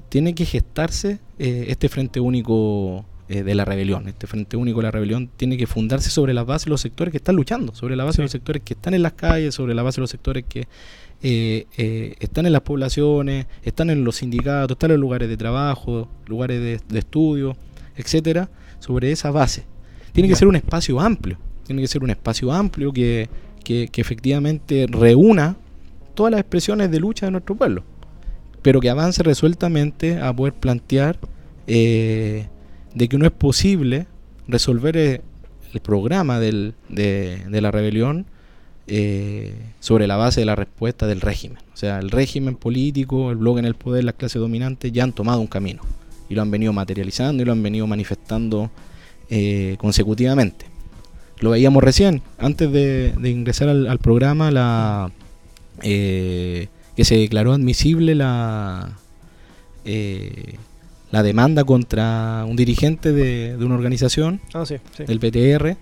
tiene que gestarse eh, este frente único eh, de la rebelión. Este frente único de la rebelión tiene que fundarse sobre la base de los sectores que están luchando, sobre la base de los sectores que están en las calles, sobre la base de los sectores que eh, eh, están en las poblaciones, están en los sindicatos, están en los lugares de trabajo, lugares de, de estudio, etcétera, sobre esa base. Tiene que ser un espacio amplio, tiene que ser un espacio amplio que, que, que efectivamente reúna todas las expresiones de lucha de nuestro pueblo pero que avance resueltamente a poder plantear eh, de que no es posible resolver eh, el programa del- de, la rebelión eh, sobre la base de la respuesta del régimen. O sea, el régimen político, el bloque en el poder, las clases dominantes ya han tomado un camino y lo han venido materializando y lo han venido manifestando eh, consecutivamente. Lo veíamos recién, antes de, ingresar al, programa, la que se declaró admisible la la demanda contra un dirigente de, de una organización Ah, sí, sí. del PTR.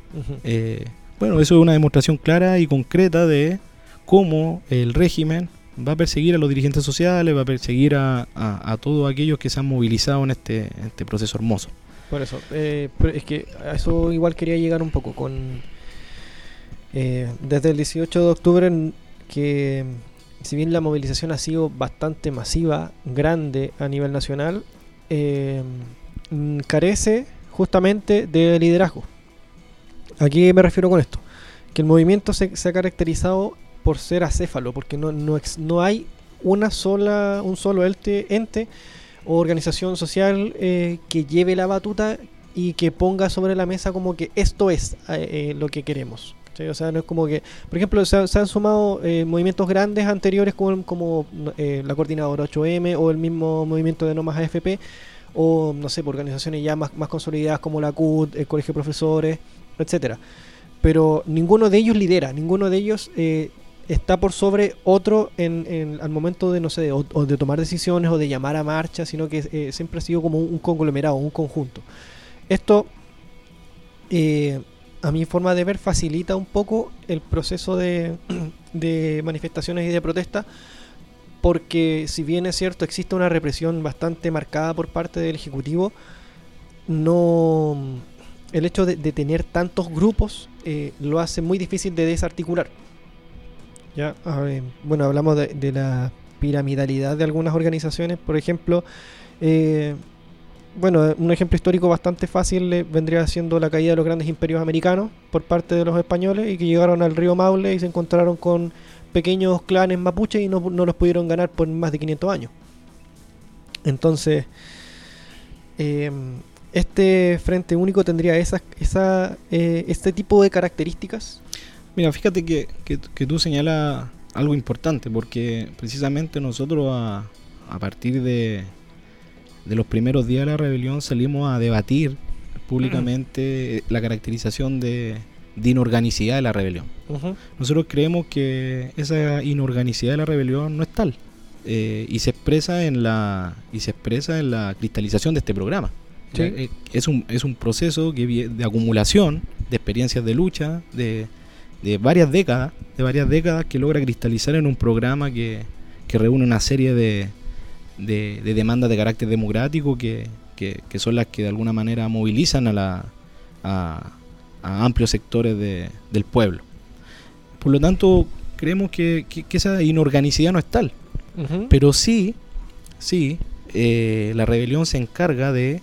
Eh, bueno, eso es una demostración clara y concreta de cómo el régimen va a perseguir a los dirigentes sociales, va a perseguir a, a- a todos aquellos que se han movilizado en este, en este proceso hermoso. Por eso, eh, pero es que a eso igual quería llegar un poco con... eh, desde el 18 de octubre, que si bien la movilización ha sido bastante masiva, grande a nivel nacional, eh, carece justamente de liderazgo. ¿A qué me refiero con esto? Que el movimiento se, ha caracterizado por ser acéfalo, porque no, no, no hay una sola, un solo ente, ente o organización social eh, que lleve la batuta y que ponga sobre la mesa como que esto es eh, eh, lo que queremos. O sea, no es como que, por ejemplo, se, han- sumado eh, movimientos grandes anteriores como, como eh, la coordinadora 8M o el mismo movimiento de No Más AFP o no sé, organizaciones ya más, más consolidadas como la CUT, el Colegio de Profesores, etcétera. Pero ninguno de ellos lidera, ninguno de ellos eh, está por sobre otro en, al momento de, no sé, de, o, de tomar decisiones o de llamar a marcha, sino que siempre ha sido como un, conglomerado, un conjunto. Esto, a mi forma de ver, facilita un poco el proceso de, de manifestaciones y de protesta, porque si bien es cierto, existe una represión bastante marcada por parte del Ejecutivo, no el hecho de, tener tantos grupos eh, lo hace muy difícil de desarticular. Ya, bueno, hablamos de, de la piramidalidad de algunas organizaciones, por ejemplo, eh, bueno, un ejemplo histórico bastante fácil eh, vendría siendo la caída de los grandes imperios americanos por parte de los españoles y que llegaron al río Maule y se encontraron con pequeños clanes mapuches y no, no los pudieron ganar por más de 500 años. Entonces, eh, este Frente Único tendría esas, esa, eh, este tipo de características. Mira, fíjate que, que- tú señalas algo importante, porque precisamente nosotros a partir de, de los primeros días de la rebelión salimos a debatir públicamente la caracterización de, de inorganicidad de la rebelión. Nosotros creemos que esa inorganicidad de la rebelión no es tal eh, y se expresa en la y se expresa en la cristalización de este programa. Sí. Eh, Es un, es un proceso que de acumulación de experiencias de lucha de, de varias décadas, de varias décadas que logra cristalizar en un programa que, que reúne una serie de, de, de demandas de carácter democrático que, que- que son las que de alguna manera movilizan a, la, a, a amplios sectores de- del pueblo. Por lo tanto, creemos que, que- que esa inorganicidad no es tal. Pero sí, sí, eh, la rebelión se encarga de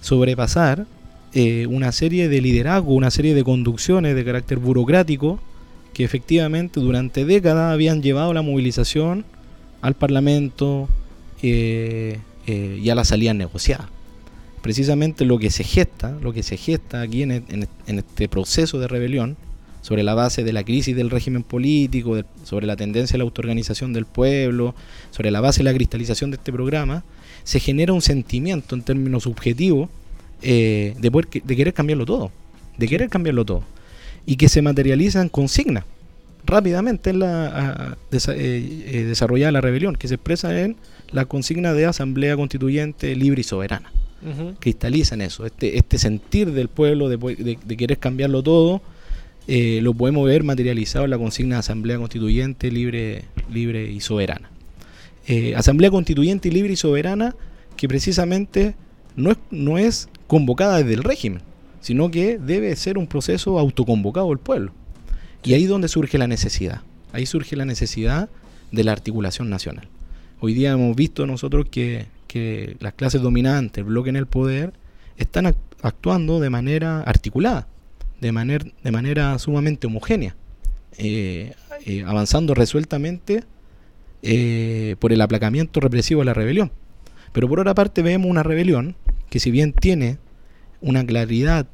sobrepasar eh, una serie de liderazgo, una serie de conducciones de carácter burocrático que efectivamente durante décadas habían llevado la movilización al Parlamento eh, eh, y a la salida negociada. Precisamente lo que se gesta, lo que se gesta aquí en, este proceso de rebelión, sobre la base de la crisis del régimen político, sobre la tendencia a la autoorganización del pueblo, sobre la base de la cristalización de este programa, se genera un sentimiento en términos subjetivos eh, de, querer cambiarlo todo, de querer cambiarlo todo, y que se materializa en consigna rápidamente en la a- desa- eh, eh, desarrollada la rebelión, que se expresa en la consigna de asamblea constituyente libre y soberana cristaliza en eso, este, este sentir del pueblo de, de- de querer cambiarlo todo, eh, lo podemos ver materializado en la consigna de Asamblea Constituyente libre, libre y soberana. Eh, Asamblea Constituyente libre y soberana que precisamente no es, no es convocada desde el régimen, sino que debe ser un proceso autoconvocado del pueblo. Y ahí es donde surge la necesidad, ahí surge la necesidad de la articulación nacional. Hoy día hemos visto nosotros que, que las clases dominantes, el bloque en el poder, están ac- actuando de manera articulada, de, maner- de manera sumamente homogénea, eh, eh, avanzando resueltamente eh, por el aplacamiento represivo de la rebelión. Pero por otra parte vemos una rebelión que si bien tiene una claridad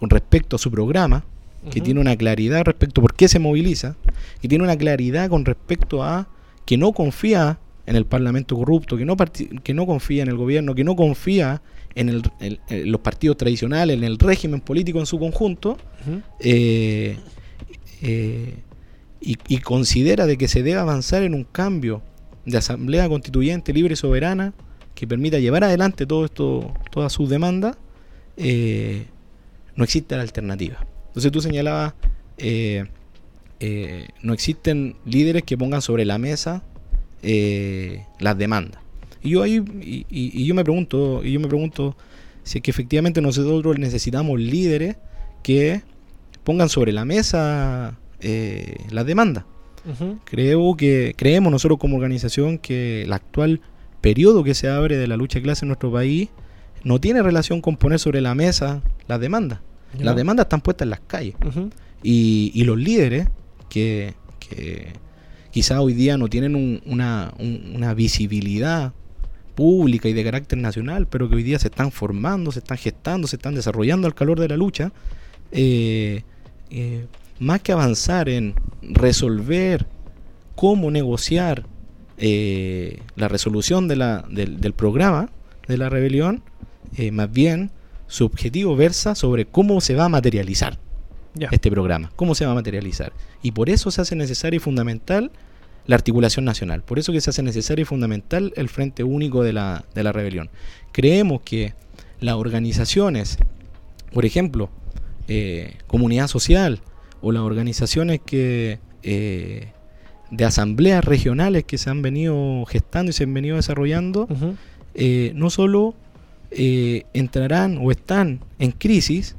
con respecto a su programa, que tiene una claridad respecto a por qué se moviliza, que tiene una claridad con respecto a que no confía en el Parlamento corrupto, que no, que no confía en el gobierno, que no confía en, el- en- en los partidos tradicionales, en el régimen político en su conjunto, eh, eh, y, y considera de que se debe avanzar en un cambio de asamblea constituyente libre y soberana que permita llevar adelante todo esto, todas sus demandas, eh, no existe la alternativa. Entonces tú señalabas, eh, eh, no existen líderes que pongan sobre la mesa eh, las demandas. Y yo ahí, y, y- y yo me pregunto, y yo me pregunto si es que efectivamente nosotros necesitamos líderes que pongan sobre la mesa eh, las demandas. Creo que creemos nosotros como organización que el actual periodo que se abre de la lucha de clase en nuestro país no tiene relación con poner sobre la mesa las demandas. Las demandas están puestas en las calles. Y, y los líderes que, que quizá hoy día no tienen un- una, un- una visibilidad pública y de carácter nacional, pero que hoy día se están formando, se están gestando, se están desarrollando al calor de la lucha, eh, eh, más que avanzar en resolver cómo negociar eh, la resolución de la- del, del programa de la rebelión, eh, más bien su objetivo versa sobre cómo se va a materializar este programa, cómo se va a materializar. Y por eso se hace necesaria y fundamental la articulación nacional, por eso que se hace necesario y fundamental el Frente Único de la, de la Rebelión. Creemos que las organizaciones, por ejemplo, eh, Comunidad Social o las organizaciones que eh, de asambleas regionales que se han venido gestando y se han venido desarrollando, eh, no solo eh, entrarán o están en crisis,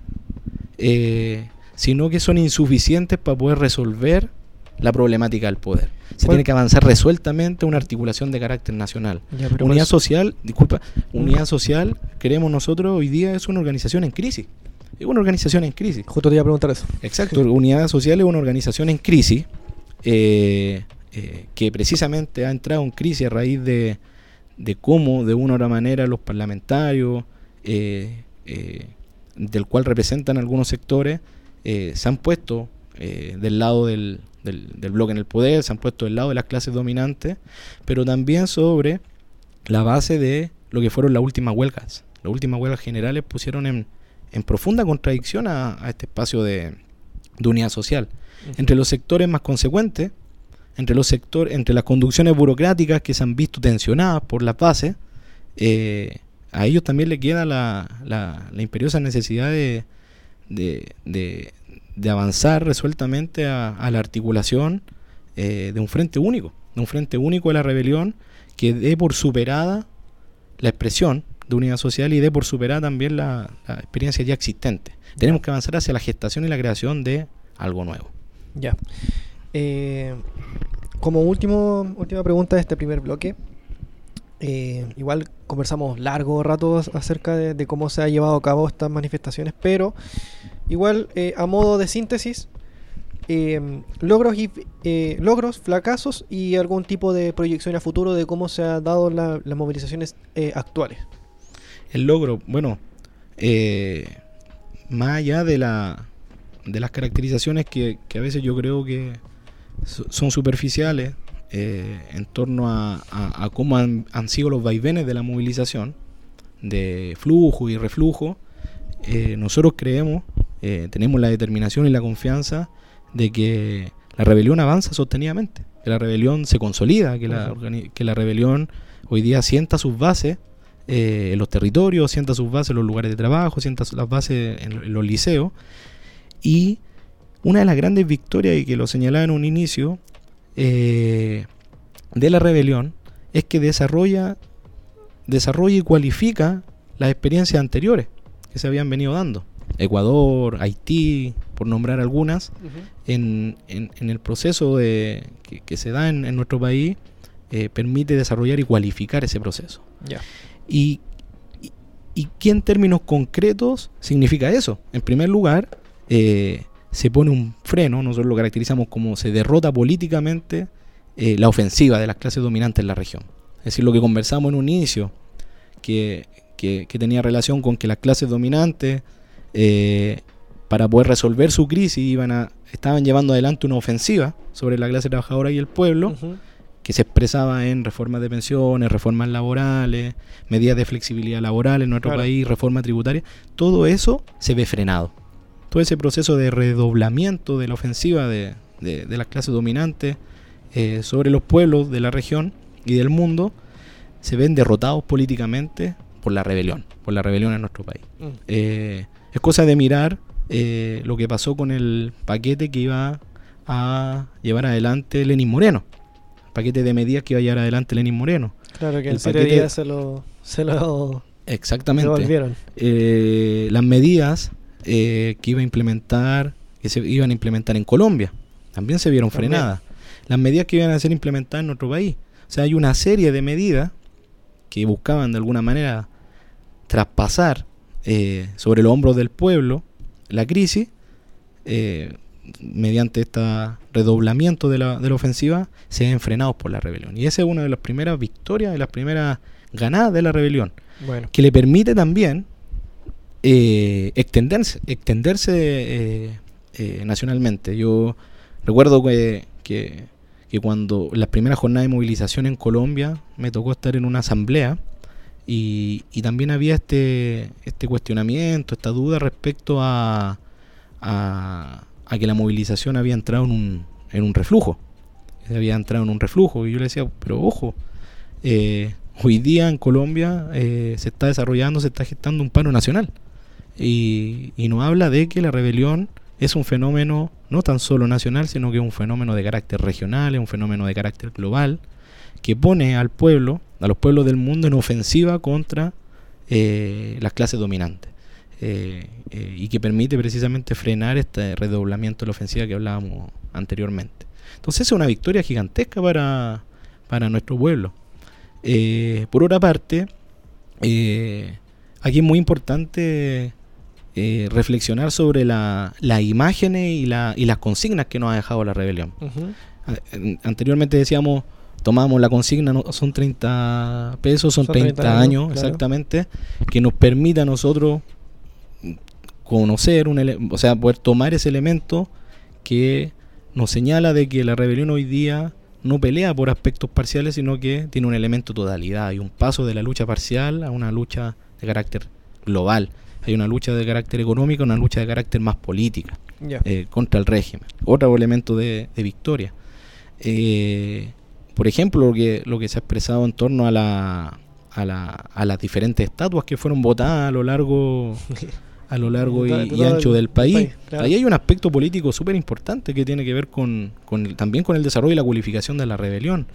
eh, sino que son insuficientes para poder resolver la problemática del poder. Se ¿Cuál- tiene que avanzar resueltamente una articulación de carácter nacional. Ya, Unidad social, disculpa, Unidad Social, creemos nosotros, hoy día es una organización en crisis. Es una organización en crisis. Justo te iba a preguntar eso. Exacto, Unidad Social es una organización en crisis eh, eh, que precisamente ha entrado en crisis a raíz de, de cómo, de una u otra manera, los parlamentarios, eh, eh, del cual representan algunos sectores, eh, se han puesto del lado del, del, del bloque en el poder, se han puesto del lado de las clases dominantes, pero también sobre la base de lo que fueron las últimas huelgas. Las últimas huelgas generales pusieron en, en profunda contradicción a, a este espacio de, de unidad social. Entre los sectores más consecuentes, entre los sectores, entre las conducciones burocráticas que se han visto tensionadas por las bases, eh, a ellos también le queda la, la- la imperiosa necesidad de- de avanzar resueltamente a, a la articulación eh, de un frente único, de un frente único de la rebelión que dé por superada la expresión de unidad social y dé por superada también la, la experiencia ya existente. Tenemos que avanzar hacia la gestación y la creación de algo nuevo. Ya. Eh, como último, última pregunta de este primer bloque. eh, igual conversamos largo rato ac- acerca de, cómo se ha llevado a cabo estas manifestaciones, pero igual eh, a modo de síntesis, eh, logros, y, eh, logros, fracasos y algún tipo de proyección a futuro de cómo se han dado la- las movilizaciones actuales. El logro, bueno, más allá de, la, de las caracterizaciones que, a veces yo creo que son superficiales eh, en torno a, a- a cómo han, han sido los vaivenes de la movilización, de flujo y reflujo, eh, nosotros creemos, eh, tenemos la determinación y la confianza de que la rebelión avanza sostenidamente, que la rebelión se consolida, que la, que la rebelión hoy día sienta sus bases eh, en los territorios, sienta sus bases en los lugares de trabajo, sienta las bases en, en los liceos. Y una de las grandes victorias, y que lo señalaba en un inicio, eh, de la rebelión, es que desarrolla, desarrolla y cualifica las experiencias anteriores que se habían venido dando. Ecuador, Haití, por nombrar algunas, en, en- en el proceso de, que, que se da en, en nuestro país, eh, permite desarrollar y cualificar ese proceso. Y, y qué en términos concretos significa eso? En primer lugar, eh, se pone un freno, nosotros lo caracterizamos como se derrota políticamente eh, la ofensiva de las clases dominantes en la región. Es decir, lo que conversamos en un inicio, que, que- que tenía relación con que las clases dominantes, eh, para poder resolver su crisis, iban a, estaban llevando adelante una ofensiva sobre la clase trabajadora y el pueblo que se expresaba en reformas de pensiones, reformas laborales, medidas de flexibilidad laboral en nuestro Claro. país, reforma tributaria, todo eso se ve frenado. Todo ese proceso de redoblamiento de la ofensiva de, de- de las clases dominantes eh, sobre los pueblos de la región y del mundo se ven derrotados políticamente por la rebelión, por la rebelión en nuestro país. Mm. Eh, es cosa de mirar eh, lo que pasó con el paquete que iba a llevar adelante Lenín Moreno. Paquete de medidas que iba a llevar adelante Lenín Moreno. Claro que El paquete- se lo, se lo Exactamente. devolvieron. Eh, las medidas eh, que iba a implementar, que se iban a implementar en Colombia, también se vieron También. frenadas. Las medidas que iban a ser implementadas en nuestro país. O sea, hay una serie de medidas que buscaban de alguna manera traspasar eh, sobre los hombros del pueblo la crisis eh, mediante este redoblamiento de la, de la ofensiva se ven frenados por la rebelión. Y esa es una de las primeras victorias, de las primeras ganadas de la rebelión Bueno, que le permite también eh, extenderse, extenderse eh, eh, nacionalmente. Yo recuerdo que, que, que cuando las primeras jornadas de movilización en Colombia me tocó estar en una asamblea y, y también había este, este cuestionamiento, esta duda respecto a, a, que la movilización había entrado en un, en un reflujo. Había entrado en un reflujo y yo le decía, pero ojo, eh, hoy día en Colombia eh, se está desarrollando, se está gestando un paro nacional. Y, y nos habla de que la rebelión es un fenómeno no tan solo nacional, sino que es un fenómeno de carácter regional, es un fenómeno de carácter global, que pone al pueblo, a los pueblos del mundo en ofensiva contra eh, las clases dominantes. eh, eh, y que permite precisamente frenar este redoblamiento de la ofensiva que hablábamos anteriormente. Entonces es una victoria gigantesca para, para nuestro pueblo. Eh, por otra parte, aquí es muy importante eh, reflexionar sobre la- las imágenes y, la- y las consignas que nos ha dejado la rebelión. Anteriormente decíamos, tomamos la consigna, no- son 30 pesos, son, Son 30, 30 años, años, claro. exactamente, que nos permite a nosotros conocer, un o sea, poder tomar ese elemento que nos señala de que la rebelión hoy día no pelea por aspectos parciales, sino que tiene un elemento totalidad y un paso de la lucha parcial a una lucha de carácter global. Hay una lucha de carácter económico, una lucha de carácter más política eh, contra el régimen. Otro elemento de, de victoria. Eh, por ejemplo, lo que, lo que se ha expresado en torno a, la, a, la, a las diferentes estatuas que fueron votadas a lo largo, a lo largo y, ancho el del país. país, claro. Ahí hay un aspecto político súper importante que tiene que ver con, con el- también con el desarrollo y la cualificación de la rebelión.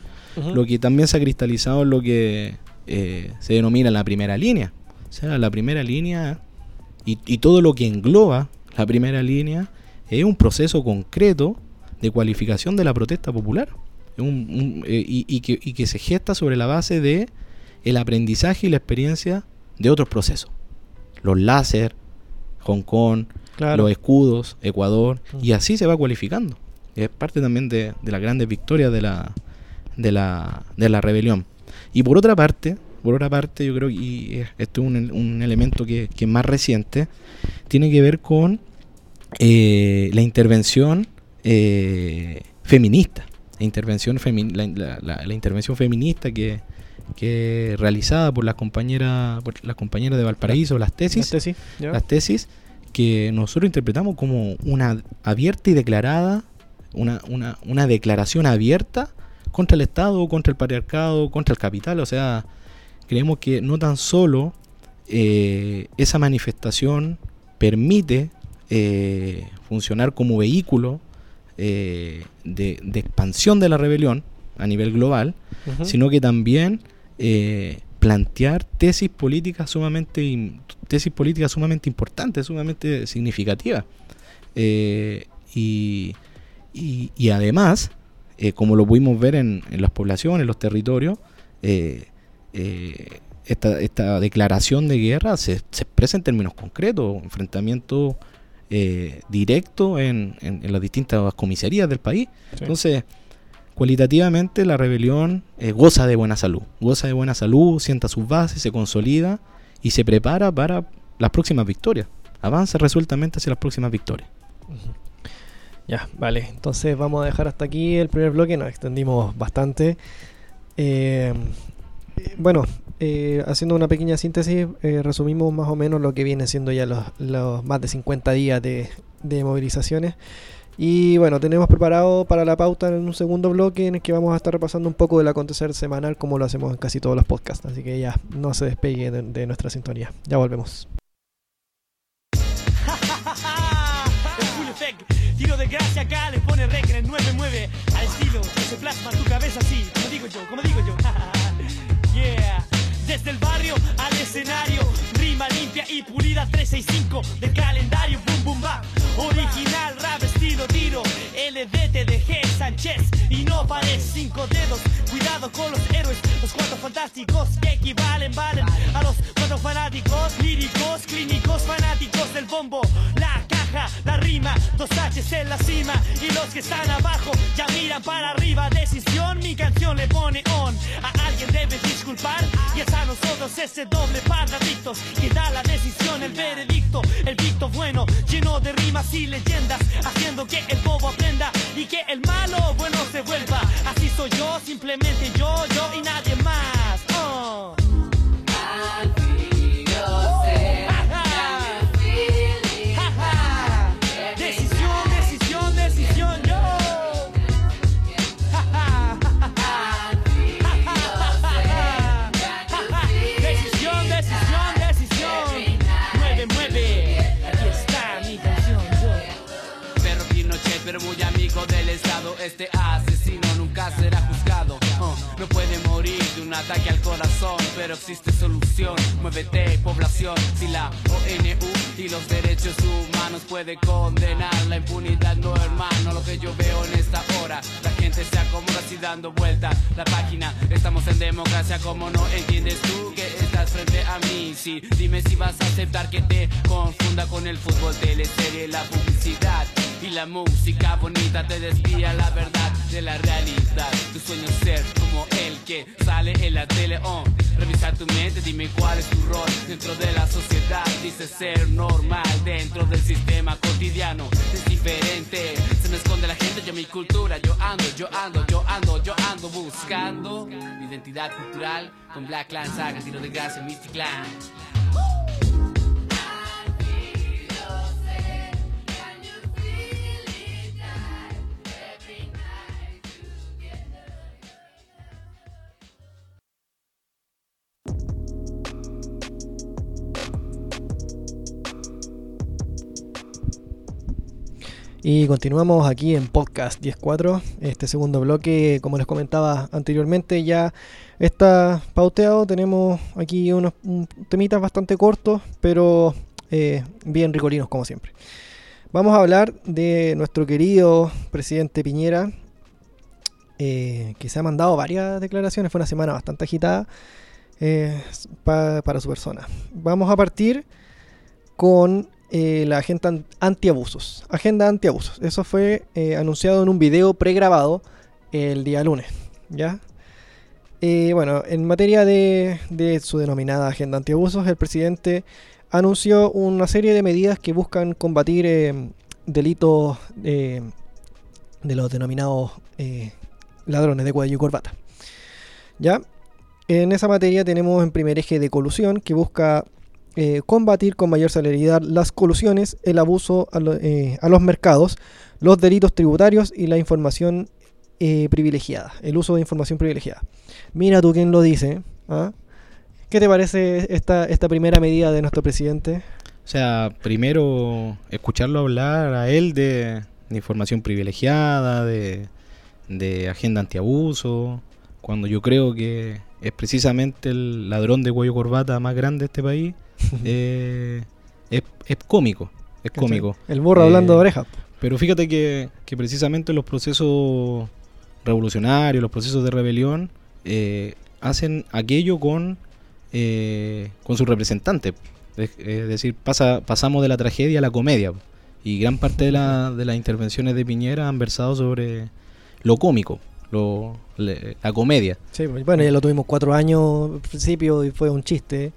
Lo que también se ha cristalizado en lo que eh, se denomina la primera línea. O sea, la primera línea y, y todo lo que engloba la primera línea es un proceso concreto de cualificación de la protesta popular. Es un- un- eh, y, y que, y que se gesta sobre la base de el aprendizaje y la experiencia de otros procesos. Los láser, Hong Kong, Claro. los escudos, Ecuador, Mm. y así se va cualificando. Es parte también de, de las grandes victorias de la, de la, de la rebelión. Y por otra parte, por otra parte, yo creo que y es- esto es un, un elemento que, que es más reciente, tiene que ver con eh, la intervención eh, feminista. La intervención, femi- la, la- intervención feminista que, que realizada por las compañeras por las compañeras de Valparaíso, las tesis, las tesis que nosotros interpretamos como una abierta y declarada, una, una, una declaración abierta contra el Estado, contra el patriarcado, contra el capital. O sea, creemos que no tan solo eh, esa manifestación permite eh, funcionar como vehículo eh, de, de expansión de la rebelión a nivel global, sino que también plantear tesis políticas sumamente tesis políticas sumamente importantes, sumamente significativas. Y, y- y además, como lo pudimos ver en, en las poblaciones, en los territorios, eh, eh, esta, esta declaración de guerra se, se expresa en términos concretos, enfrentamiento eh, directo en, en- en las distintas comisarías del país. Sí. Entonces, cualitativamente la rebelión eh, goza de buena salud, goza de buena salud, sienta sus bases, se consolida y se prepara para las próximas victorias. Avanza resueltamente hacia las próximas victorias. Ya, vale. Entonces vamos a dejar hasta aquí el primer bloque. Nos extendimos bastante. Eh, bueno, eh, haciendo una pequeña síntesis, eh, resumimos más o menos lo que viene siendo ya los, los más de 50 días de, de movilizaciones. Y bueno, tenemos preparado para la pauta en un segundo bloque en el que vamos a estar repasando un poco del acontecer semanal como lo hacemos en casi todos los podcasts. Así que ya, no se despegue de, de nuestra sintonía. Ya volvemos. Tiro de gracia acá, le pone rec en el 9-9 al estilo que se plasma tu cabeza así, como digo yo, como digo yo. Desde el barrio al escenario, rima limpia y pulida 365 del calendario, boom boom bap. Original, rap, estilo, tiro, LDT de G. Sánchez y no pares cinco dedos. Cuidado con los héroes, los cuatro fantásticos que equivalen, valen a los cuatro fanáticos, líricos, clínicos, fanáticos del bombo, la la rima, dos H's en la cima y los que están abajo ya miran para arriba. Decisión, mi canción le pone on. A alguien debe disculpar y es a nosotros ese doble par de adictos que da la decisión, el veredicto, el dicto bueno, lleno de rimas y leyendas, haciendo que el bobo aprenda y que el malo bueno se vuelva. Así soy yo, simplemente yo, yo y nadie pero existe solución. Muévete, población, si la ONU y los derechos humanos puede condenar la impunidad, no hermano, lo que yo veo en esta hora. La gente se acomoda así dando vuelta la página. Estamos en democracia, como no entiendes tú que estás frente a mí. Sí, dime si vas a aceptar que te confunda con el fútbol, teleserie, la publicidad y la música bonita te desvía la verdad de la realidad. Tu sueño es ser como el que sale en la tele. Oh, revisar tu mente, dime cuál es tu rol dentro de la sociedad. Dice ser normal dentro del sistema cotidiano. Es diferente, se me esconde la gente, yo mi cultura. Yo ando, yo ando, yo ando, yo ando buscando mi identidad cultural con Black Clan Saga, tiro de gracia, Mystic Clan. Y continuamos aquí en Podcast 10.4. Este segundo bloque, como les comentaba anteriormente, ya está pauteado. Tenemos aquí unos un- temitas bastante cortos, pero eh, bien ricolinos como siempre. Vamos a hablar de nuestro querido presidente Piñera, eh, que se ha mandado varias declaraciones. Fue una semana bastante agitada eh, pa- para su persona. Vamos a partir con eh, la agenda an- antiabusos. Agenda antiabusos. Eso fue eh, anunciado en un video pregrabado el día lunes. ¿Ya? Eh, bueno, en materia de, de su denominada agenda antiabusos, el presidente anunció una serie de medidas que buscan combatir delitos de los denominados ladrones de cuello y corbata. ¿Ya? En esa materia tenemos en primer eje de colusión que busca eh, combatir con mayor celeridad las colusiones, el abuso eh, a los mercados, los delitos tributarios y la información eh, privilegiada, el uso de información privilegiada. Mira tú quién lo dice. ¿ah? ¿Qué te parece esta, esta primera medida de nuestro presidente? O sea, primero escucharlo hablar a él de, información privilegiada, de agenda antiabuso, cuando yo creo que es precisamente el ladrón de cuello corbata más grande de este país, eh, es, es cómico, es cómico. El burro hablando Eh, de orejas. Pero fíjate que, que precisamente los procesos revolucionarios, los procesos de rebelión, eh, hacen aquello con, eh, con sus representantes. Es, es decir, pasa, pasamos de la tragedia a la comedia. Y gran parte de, la- de las intervenciones de Piñera han versado sobre lo cómico, lo, le- la comedia. Sí, pues, bueno, ya lo tuvimos cuatro años al principio y fue un chiste.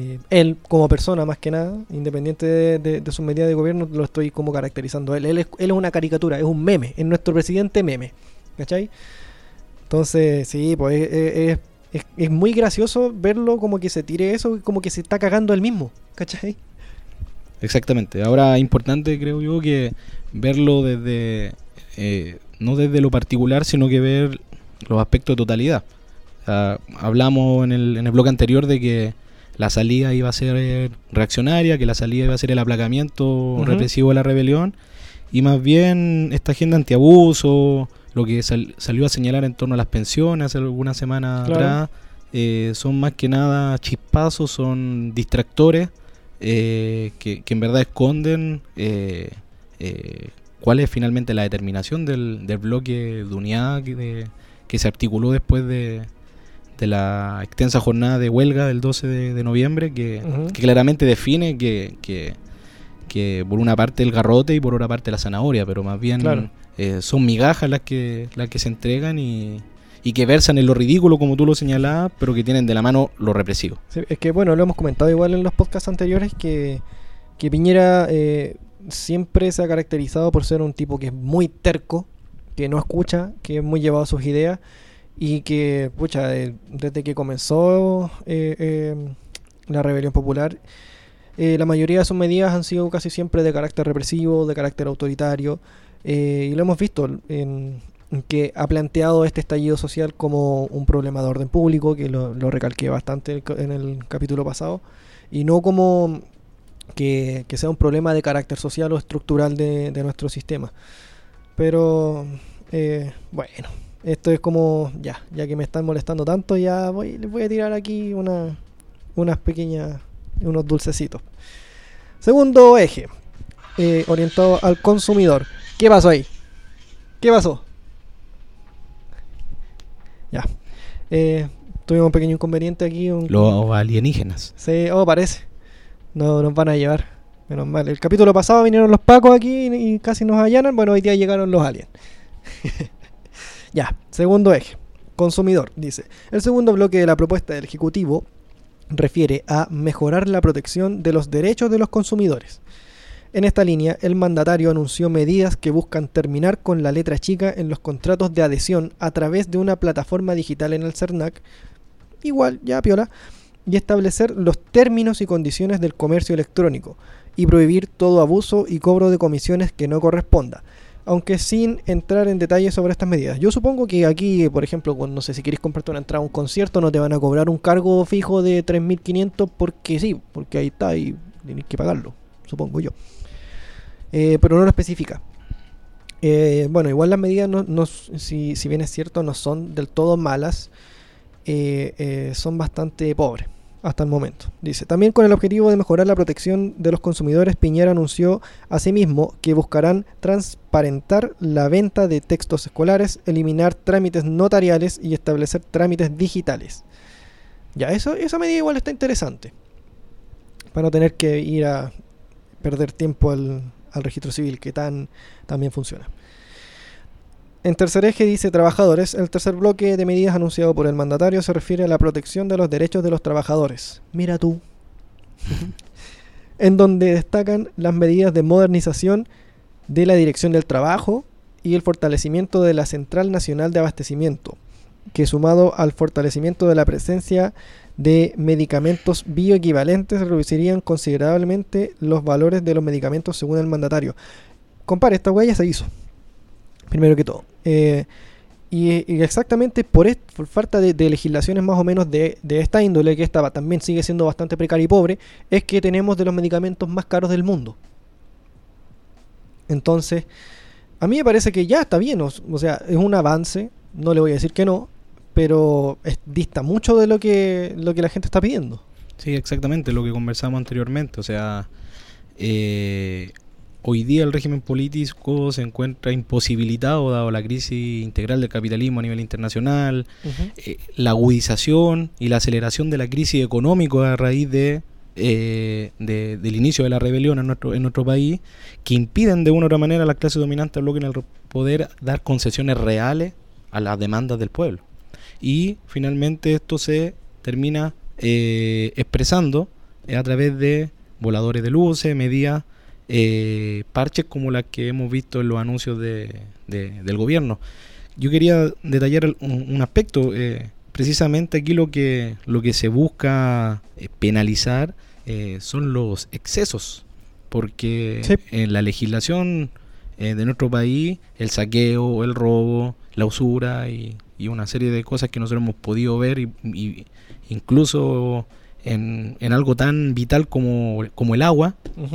Eh, él, como persona, más que nada, independiente de, sus medidas de gobierno, lo estoy como caracterizando. Él, él, es, él es una caricatura, es un meme, es nuestro presidente meme. ¿Cachai? Entonces, sí, pues es, es- muy gracioso verlo como que se tire eso como que se está cagando él mismo. ¿Cachai? Exactamente. Ahora, importante creo yo que verlo desde, eh, no desde lo particular, sino que ver los aspectos de totalidad. O sea, hablamos en el, en el bloque anterior de que la salida iba a ser eh, reaccionaria, que la salida iba a ser el aplacamiento represivo de la rebelión, y más bien esta agenda antiabuso, lo que sal- salió a señalar en torno a las pensiones hace algunas semanas Claro. atrás, eh, son más que nada chispazos, son distractores eh, que, que en verdad esconden eh, cuál es finalmente la determinación del, del bloque de unidad que, de- que se articuló después de, de la extensa jornada de huelga del 12 de, de noviembre, que, claramente define que, que, que por una parte el garrote y por otra parte la zanahoria, pero más bien Claro. eh, son migajas las que, las que se entregan y, y que versan en lo ridículo, como tú lo señalabas, pero que tienen de la mano lo represivo. Sí, es que bueno, lo hemos comentado igual en los podcasts anteriores que, que Piñera eh, siempre se ha caracterizado por ser un tipo que es muy terco, que no escucha, que es muy llevado a sus ideas y que, pucha, eh, desde que comenzó eh, eh, la rebelión popular, eh, la mayoría de sus medidas han sido casi siempre de carácter represivo, de carácter autoritario, y lo hemos visto que ha planteado este estallido social como un problema de orden público, que lo, lo recalqué bastante en el capítulo pasado, y no como que, que sea un problema de carácter social o estructural de, de nuestro sistema. Pero, bueno, Esto es como, ya, ya que me están molestando tanto, ya voy, les voy a tirar aquí una, unas pequeñas, unos dulcecitos. Segundo eje, eh, orientado al consumidor. ¿Qué pasó ahí? ¿Qué pasó? Ya. Eh, tuvimos un pequeño inconveniente aquí. Un, Los alienígenas. Sí, oh, parece. No nos van a llevar. Menos mal. El capítulo pasado vinieron los pacos aquí y, y casi nos allanan. Bueno, hoy día llegaron los aliens. ya, segundo eje. Consumidor, dice. El segundo bloque de la propuesta del Ejecutivo refiere a mejorar la protección de los derechos de los consumidores. En esta línea, el mandatario anunció medidas que buscan terminar con la letra chica en los contratos de adhesión a través de una plataforma digital en el CERNAC, igual, ya piola, y establecer los términos y condiciones del comercio electrónico, y prohibir todo abuso y cobro de comisiones que no corresponda, aunque sin entrar en detalles sobre estas medidas. Yo supongo que aquí, por ejemplo, no sé si quieres comprarte una entrada a un concierto, no te van a cobrar un cargo fijo de 3.500 porque sí, porque ahí está y tienes que pagarlo, supongo yo. Eh, pero no lo especifica. Eh, bueno, igual las medidas, no, no- si, si bien es cierto, no son del todo malas, eh, son bastante pobres hasta el momento. Dice, también con el objetivo de mejorar la protección de los consumidores, Piñera anunció asimismo que buscarán transparentar la venta de textos escolares, eliminar trámites notariales y establecer trámites digitales. Ya, eso, esa medida igual está interesante. Para no tener que ir a perder tiempo al, al registro civil, que tan, también funciona. En tercer eje dice trabajadores. El tercer bloque de medidas anunciado por el mandatario se refiere a la protección de los derechos de los trabajadores. Mira tú. en donde destacan las medidas de modernización de la Dirección del Trabajo y el fortalecimiento de la Central Nacional de Abastecimiento, que sumado al fortalecimiento de la presencia de medicamentos bioequivalentes reducirían considerablemente los valores de los medicamentos según el mandatario. Compare, esta huella se hizo. Primero que todo. Eh, y, exactamente por, por falta de, de legislaciones más o menos de, de esta índole, que esta también sigue siendo bastante precaria y pobre, es que tenemos de los medicamentos más caros del mundo. Entonces, a mí me parece que ya está bien, o, o sea, es un avance, no le voy a decir que no, pero es- dista mucho de lo que, lo que la gente está pidiendo. Sí, exactamente lo que conversamos anteriormente. O sea, eh, hoy día el régimen político se encuentra imposibilitado dado la crisis integral del capitalismo a nivel internacional, eh, la agudización y la aceleración de la crisis económica a raíz de, eh, de- del inicio de la rebelión en nuestro, en nuestro país, que impiden de una u otra manera a la clase dominante del bloque en el poder dar concesiones reales a las demandas del pueblo. Y finalmente esto se termina eh, expresando a través de voladores de luces, medidas, eh, parches como las que hemos visto en los anuncios de- de- del gobierno. Yo quería detallar un, un aspecto. eh, precisamente aquí lo que, lo que se busca eh, penalizar eh, son los excesos. Porque Sí. en la legislación de nuestro país, el saqueo, el robo, la usura y, y una serie de cosas que nosotros hemos podido ver, y, y incluso en, en algo tan vital como, como el agua,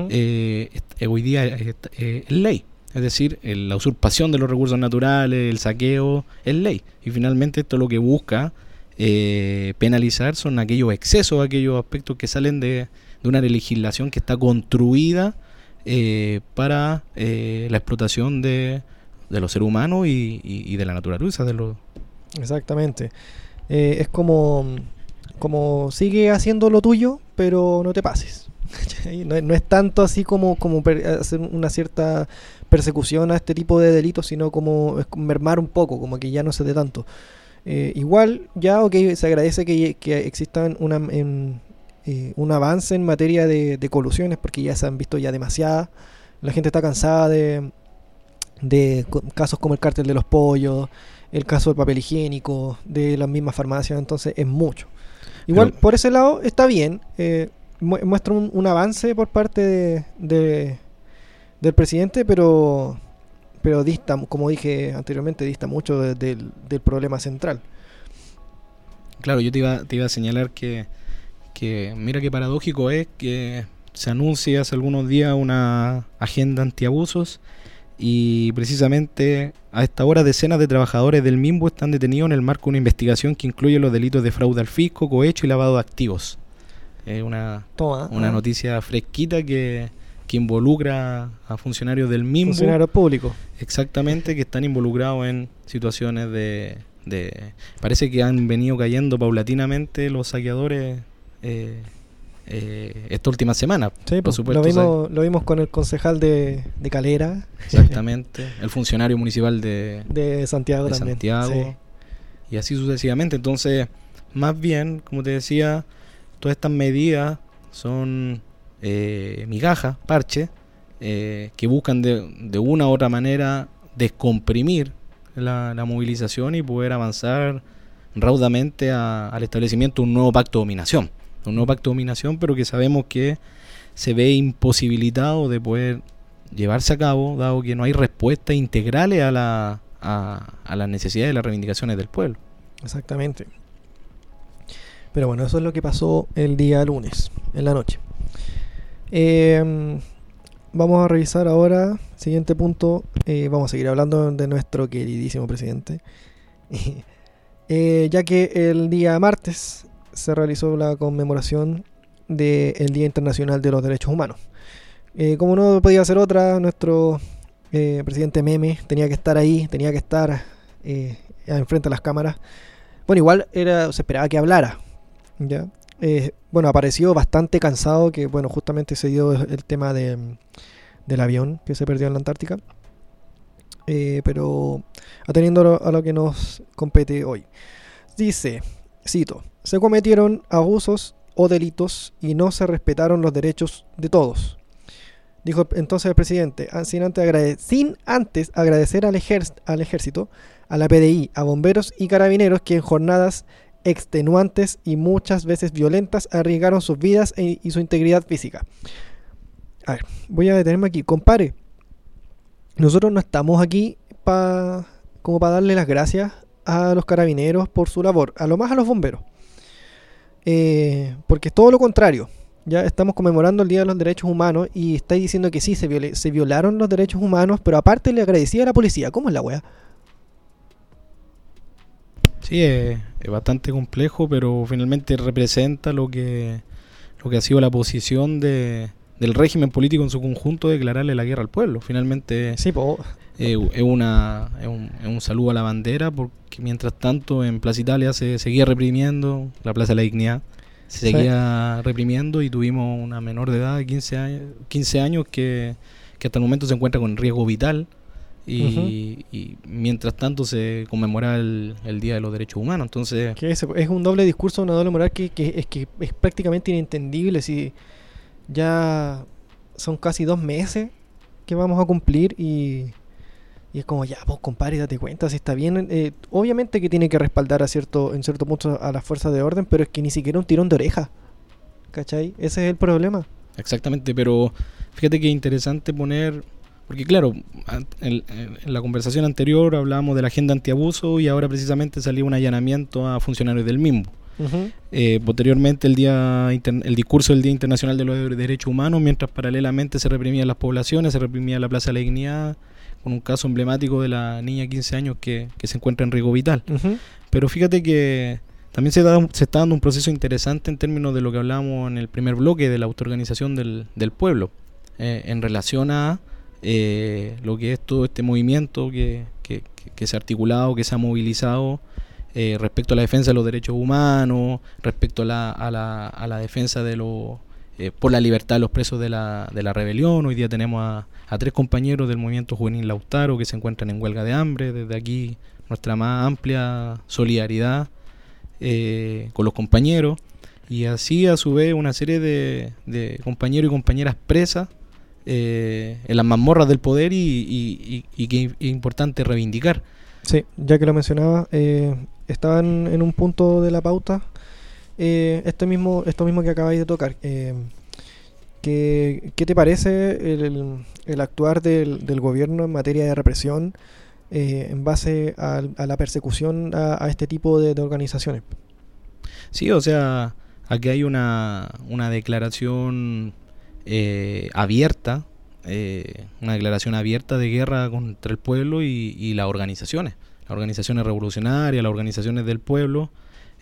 eh, eh, hoy día es, es ley. Es decir, la usurpación de los recursos naturales, el saqueo, es ley. Y finalmente esto lo que busca eh, penalizar son aquellos excesos, aquellos aspectos que salen de, de una legislación que está construida eh, para eh, la explotación de, de los seres humanos y, y- y de la naturaleza. De los, Exactamente. Es como, como sigue haciendo lo tuyo, pero no te pases. No, es- tanto así como, como hacer una cierta persecución a este tipo de delitos, sino como mermar un poco, como que ya no se dé tanto. Eh, igual, ya, ok, se agradece que, que existan una, eh, un avance en materia de, de colusiones, porque ya se han visto ya demasiadas. La gente está cansada de, de casos como el cártel de los pollos, el caso del papel higiénico, de las mismas farmacias, entonces es mucho. Igual, Pero- por ese lado está bien, eh, mu- muestra un, un avance por parte de, de- del presidente, pero, pero dista, como dije anteriormente, dista mucho de- del, del problema central. Claro, yo te iba, te iba a señalar que, que mira qué paradójico es que se anuncia hace algunos días una agenda antiabusos y precisamente a esta hora decenas de trabajadores del MIMBO están detenidos en el marco de una investigación que incluye los delitos de fraude al fisco, cohecho y lavado de activos. Es una, Toma. una ah, noticia fresquita que, que involucra a funcionarios del MIMBO. Funcionario público. Exactamente, que están involucrados en situaciones de, de... Parece que han venido cayendo paulatinamente los saqueadores eh, eh, esta última semana. Sí, por pues, supuesto. lo, vimos, lo vimos con el concejal de, de Calera, Exactamente. El funcionario municipal de, de Santiago de también. Santiago. sí. Y así sucesivamente. Entonces, más bien, como te decía, todas estas medidas son eh, migajas, parches, eh, que buscan de, de una u otra manera descomprimir la, la movilización y poder avanzar raudamente a- al establecimiento de un nuevo pacto de dominación. Un nuevo pacto de dominación, pero que sabemos que se ve imposibilitado de poder llevarse a cabo, dado que no hay respuestas integrales a, la, a, a las necesidades y las reivindicaciones del pueblo. Exactamente. Pero bueno, eso es lo que pasó el día lunes, en la noche. Eh, vamos a revisar ahora, siguiente punto, eh, vamos a seguir hablando de nuestro queridísimo presidente. Eh, ya que el día martes se realizó la conmemoración del Día Internacional de los Derechos Humanos. Eh, como no podía ser otra, nuestro eh, presidente Meme tenía que estar ahí, tenía que estar eh, enfrente a las cámaras. Bueno, igual era, se esperaba que hablara. ¿ya? Eh, bueno, apareció bastante cansado, que bueno, justamente se dio el tema de, del avión que se perdió en la Antártica. Eh, pero atendiendo a lo que nos compete hoy. Dice, cito, se cometieron abusos o delitos y no se respetaron los derechos de todos. Dijo entonces el presidente, "Ah, sin antes, agradecer al, ejérc- al ejército, a la PDI, a bomberos y carabineros que en jornadas extenuantes y muchas veces violentas arriesgaron sus vidas e- y su integridad física. A ver, voy a detenerme aquí. Compare, nosotros no estamos aquí como para darle las gracias a los carabineros por su labor, a lo más a los bomberos. Eh, porque es todo lo contrario. Ya estamos conmemorando el Día de los Derechos Humanos y estáis diciendo que sí, se, violaron los derechos humanos, pero aparte le agradecía a la policía. ¿Cómo es la wea? Sí, es, es bastante complejo, pero finalmente representa lo que, lo que ha sido la posición de, del régimen político en su conjunto de declararle la guerra al pueblo. Finalmente Sí, eh, es, una, es, un, es un saludo a la bandera, porque mientras tanto en Plaza Italia se seguía reprimiendo, la Plaza de la Dignidad, se Sí. seguía reprimiendo y tuvimos una menor de edad de 15 años, 15 años que, que hasta el momento se encuentra con riesgo vital. Y, y mientras tanto se conmemora el, el Día de los Derechos Humanos. Entonces, que es, es un doble discurso, una doble moral que, que es que es prácticamente inentendible si ya son casi dos meses que vamos a cumplir y, es como ya, pues compadre, date cuenta si está bien. eh, obviamente que tiene que respaldar a cierto, en cierto punto a las fuerzas de orden, pero es que ni siquiera un tirón de oreja. ¿Cachai? Ese es el problema. Exactamente, pero fíjate que es interesante poner, porque claro, en la conversación anterior hablábamos de la agenda antiabuso y ahora precisamente salió un allanamiento a funcionarios del MIMBO. Eh, posteriormente el día el discurso del Día Internacional de los Derechos Humanos, mientras paralelamente se reprimían las poblaciones, se reprimía la Plaza de la Dignidad, con un caso emblemático de la niña de 15 años que, que se encuentra en riesgo vital. Pero fíjate que también se, da, se está dando un proceso interesante en términos de lo que hablábamos en el primer bloque de la autoorganización del, del pueblo, eh, en relación a eh, lo que es todo este movimiento que, que- que- que se ha articulado, que se ha movilizado eh, respecto a la defensa de los derechos humanos, respecto a la, a la, a la defensa de los eh, por la libertad de los presos de la, de la rebelión. Hoy día tenemos a, a tres compañeros del movimiento juvenil Lautaro que se encuentran en huelga de hambre. Desde aquí nuestra más amplia solidaridad eh, con los compañeros. Y así a su vez una serie de, de compañeros y compañeras presas eh, en las mazmorras del poder y, y- y- y que es importante reivindicar. Sí, ya que lo mencionaba, eh, estaban en un punto de la pauta eh, esto mismo esto mismo que acabáis de tocar. eh, ¿qué, te parece el, el- actuar del, gobierno en materia de represión eh, en base al- a, la persecución a, a este tipo de, de organizaciones? Sí, o sea, aquí hay una, una declaración eh, abierta eh, una declaración abierta de guerra contra el pueblo y, y las organizaciones, las organizaciones revolucionarias, las organizaciones del pueblo.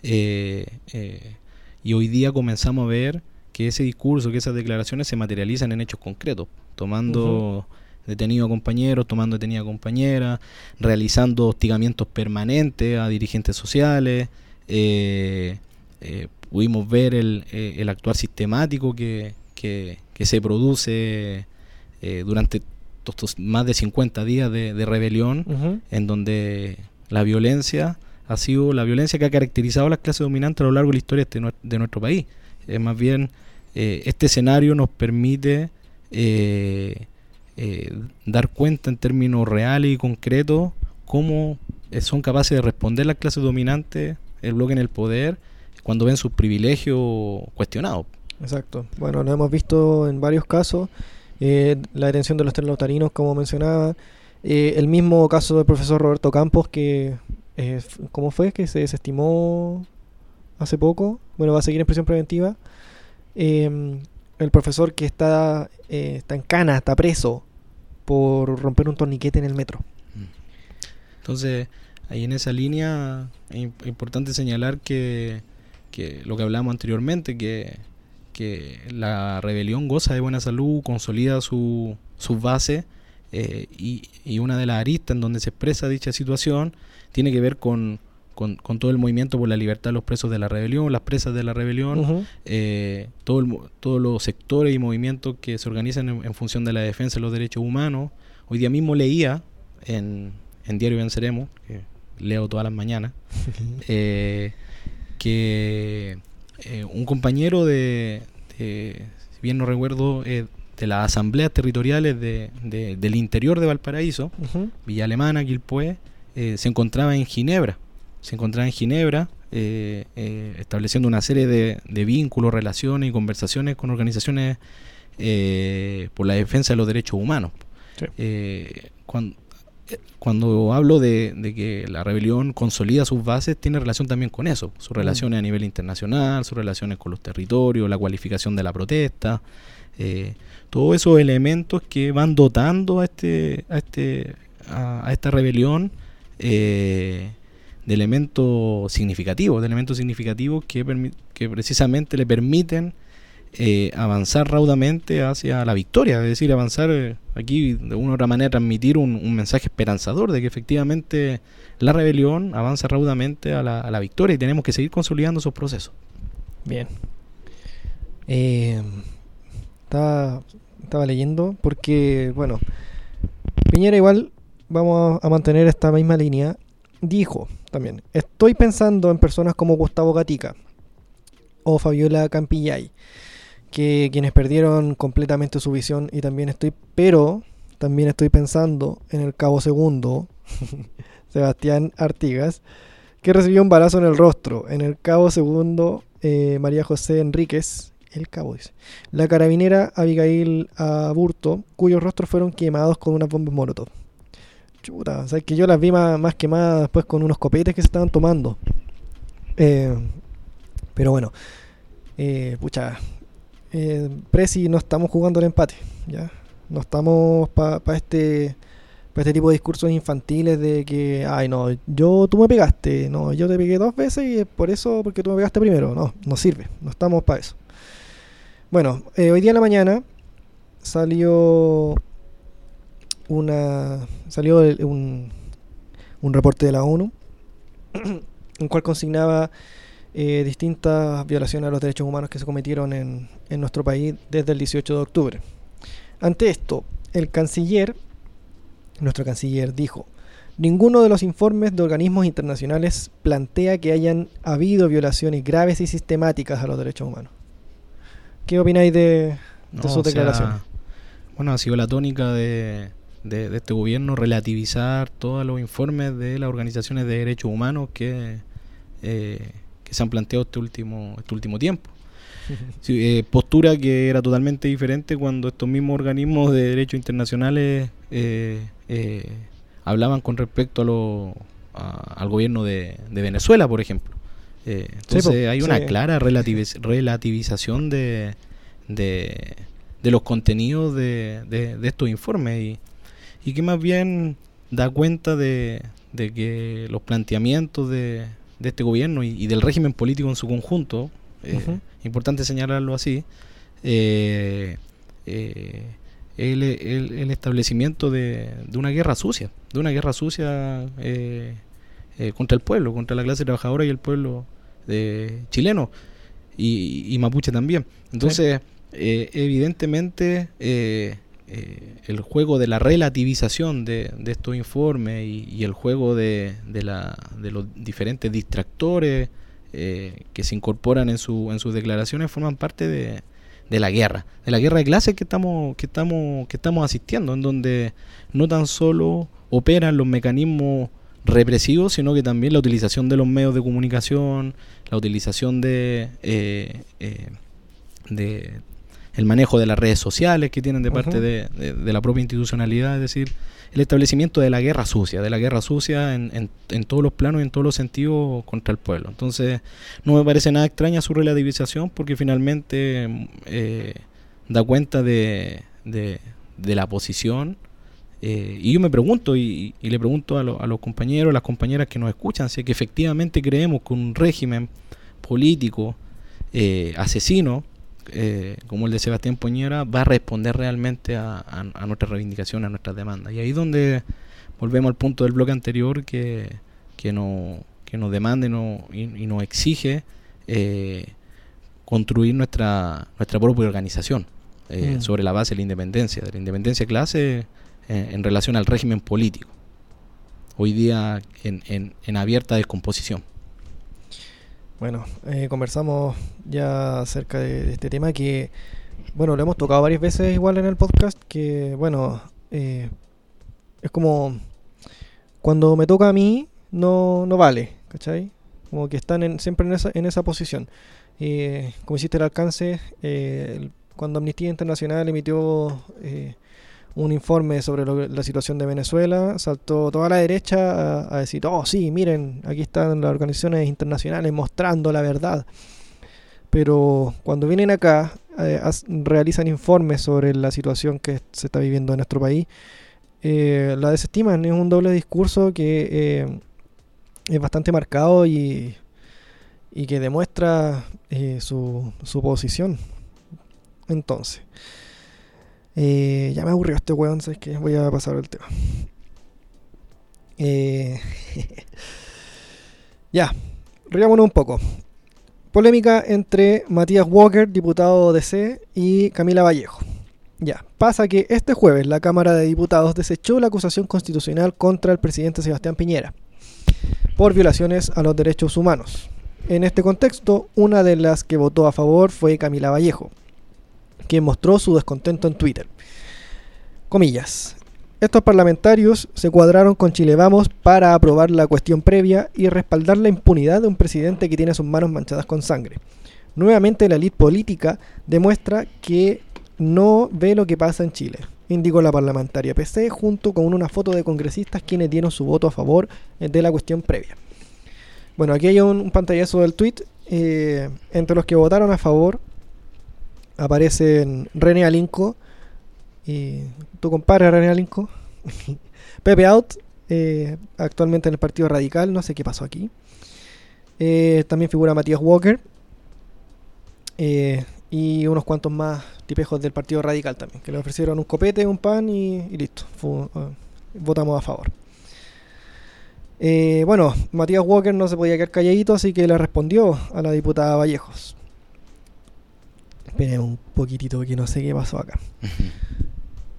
eh, eh, y hoy día comenzamos a ver que ese discurso, que esas declaraciones se materializan en hechos concretos, tomando detenido a compañeros, tomando detenida a compañeras, realizando hostigamientos permanentes a dirigentes sociales. eh, pudimos ver el, el actuar sistemático que, que- que se produce eh, durante estos más de 50 días de, de rebelión, en donde la violencia ha sido la violencia que ha caracterizado a las clases dominantes a lo largo de la historia de, nue- de nuestro país. Es más bien, eh, este escenario nos permite eh, eh, dar cuenta en términos reales y concretos cómo eh, son capaces de responder las clases dominantes, el bloque en el poder, cuando ven sus privilegios cuestionados. Exacto. Bueno, lo hemos visto en varios casos. Eh, la detención de los tres lautarinos, como mencionaba. eh, el mismo caso del profesor Roberto Campos, que, eh, ¿cómo fue? Que se desestimó hace poco. Bueno, va a seguir en prisión preventiva. Eh, el profesor que está, está en cana, está preso por romper un torniquete en el metro. Entonces, ahí en esa línea es im- importante señalar que, que lo que hablamos anteriormente, que, que la rebelión goza de buena salud, consolida su, sus bases eh, y, y una de las aristas en donde se expresa dicha situación tiene que ver con, con, con todo el movimiento por la libertad de los presos de la rebelión, las presas de la rebelión, eh, todo el todos los sectores y movimientos que se organizan en, en función de la defensa de los derechos humanos. Hoy día mismo leía en, en Diario Venceremos, que leo todas las mañanas, eh, que eh, un compañero de, de- si bien no recuerdo, eh, de las asambleas territoriales de- de- del interior de Valparaíso. Villa Alemana, Quilpué, eh, se encontraba en Ginebra. Se encontraba en Ginebra eh, eh, estableciendo una serie de, de vínculos, relaciones y conversaciones con organizaciones por la defensa de los derechos humanos. Sí. Cuando, hablo de, de que la rebelión consolida sus bases, tiene relación también con eso, sus relaciones a nivel internacional, sus relaciones con los territorios, la cualificación de la protesta, eh, todos esos elementos que van dotando a este, a este, a, a esta rebelión eh, de elementos significativos, de elementos significativos que precisamente le permiten eh, avanzar raudamente hacia la victoria, es decir, avanzar eh, aquí de una u otra manera, transmitir un, mensaje esperanzador de que efectivamente la rebelión avanza raudamente a la, victoria y tenemos que seguir consolidando esos procesos. Bien. Eh, estaba, leyendo porque, bueno, Piñera igual, vamos a mantener esta misma línea, dijo también, estoy pensando en personas como Gustavo Gatica o Fabiola Campillay, que quienes perdieron completamente su visión y también estoy, pero también estoy pensando en el cabo segundo, Sebastián Artigas, que recibió un balazo en el rostro. En el cabo segundo, eh, María José Enríquez, el cabo dice, la carabinera Abigail Aburto, cuyos rostros fueron quemados con unas bombas molotov. Chuta, o sea, que yo las vi más, más quemadas después con unos copetes que se estaban tomando. Eh, pero bueno, eh, pucha, eh, no estamos jugando el empate, ¿ya? No estamos para este para este tipo de discursos infantiles de que, ay, no, yo, tú me pegaste, no, yo te pegué dos veces y es por eso, porque tú me pegaste primero. No, no sirve, no estamos para eso. Bueno, eh, hoy día en la mañana salió una salió el- un, un reporte de la ONU en cual consignaba eh, distintas violaciones a los derechos humanos que se cometieron en, en nuestro país desde el 18 de octubre. Ante esto, el canciller, nuestro canciller, dijo, ninguno de los informes de organismos internacionales plantea que hayan habido violaciones graves y sistemáticas a los derechos humanos. ¿Qué opináis de, de sus o sea, declaraciones? bueno, ha sido la tónica de, de- de este gobierno relativizar todos los informes de las organizaciones de derechos humanos que, eh, que se han planteado este último, este último tiempo. Sí, eh, postura que era totalmente diferente cuando estos mismos organismos de derechos internacionales eh, eh, hablaban con respecto a lo, a- al gobierno de, de Venezuela, por ejemplo. Entonces hay una sí. clara relativiz- relativización de, de, de los contenidos de, de, de estos informes y, y que más bien da cuenta de, de que los planteamientos de, de este gobierno y, y del régimen político en su conjunto, eh, importante señalarlo así, eh, eh, el, el- el establecimiento de, de una guerra sucia, de una guerra sucia eh, eh, contra el pueblo, contra la clase trabajadora y el pueblo chileno y, y mapuche también. Entonces, eh, evidentemente, eh, el juego de la relativización de, de estos informes y, el juego de, de, la, de los diferentes distractores eh, que se incorporan en, su, en sus declaraciones forman parte de, de la guerra, de la guerra de clases que estamos, que estamos, que estamos asistiendo, en donde no tan solo operan los mecanismos represivos, sino que también la utilización de los medios de comunicación, la utilización de, eh, eh, de el manejo de las redes sociales que tienen de parte de, de- de la propia institucionalidad, es decir, el establecimiento de la guerra sucia, de la guerra sucia en, en- en todos los planos y en todos los sentidos contra el pueblo. Entonces, no me parece nada extraña su relativización porque finalmente eh, da cuenta de, de- de la posición. eh, y yo me pregunto, y, y le pregunto a, lo- a los compañeros, a las compañeras que nos escuchan, si es que efectivamente creemos que un régimen político eh, asesino, eh, como el de Sebastián Poñera, va a responder realmente a, a, a nuestras reivindicaciones, a nuestras demandas. Y ahí es donde volvemos al punto del bloque anterior que, que, no, que nos demanda y, no- y, y nos exige eh, construir nuestra, nuestra propia organización eh, Mm. sobre la base de la independencia, de la independencia de clase eh, en relación al régimen político. Hoy día en, en, en abierta descomposición. Bueno, eh, conversamos ya acerca de, este tema que, bueno, lo hemos tocado varias veces igual en el podcast, que, bueno, eh, es como cuando me toca a mí, no, no vale, ¿cachai? Como que están en- siempre en esa, en esa posición. Eh, como hiciste el alcance, eh, el- cuando Amnistía Internacional emitió eh, un informe sobre lo la situación de Venezuela, saltó toda la derecha a, a decir, oh sí, miren, aquí están las organizaciones internacionales mostrando la verdad. Pero cuando vienen acá, eh, realizan informes sobre la situación que se está viviendo en nuestro país, eh, la desestiman. Es un doble discurso que eh, es bastante marcado y, y que demuestra su, su posición. Entonces, eh, ya me aburrió este weón, ¿sabes qué? Voy a pasar al tema. Eh, ya, riámonos un poco. Polémica entre Matías Walker, diputado DC, y Camila Vallejo. Ya, pasa que este jueves la Cámara de Diputados desechó la acusación constitucional contra el presidente Sebastián Piñera por violaciones a los derechos humanos. En este contexto, una de las que votó a favor fue Camila Vallejo, quien mostró su descontento en Twitter. Comillas. Estos parlamentarios se cuadraron con Chile Vamos para aprobar la cuestión previa y respaldar la impunidad de un presidente que tiene sus manos manchadas con sangre. Nuevamente la elite política demuestra que no ve lo que pasa en Chile, indicó la parlamentaria PC junto con una foto de congresistas quienes dieron su voto a favor eh, de la cuestión previa. Bueno, aquí hay un, pantallazo del tweet. eh, entre los que votaron a favor aparecen René Alinco, y tu compadre René Alinco, Pepe Out, eh, actualmente en el Partido Radical, no sé qué pasó aquí. Eh, también figura Matías Walker eh, y unos cuantos más tipejos del Partido Radical también, que le ofrecieron un copete, un pan y, listo. Votamos a favor. Bueno, Matías Walker no se podía quedar calladito, así que le respondió a la diputada Vallejos. Esperen un poquitito que no sé qué pasó acá.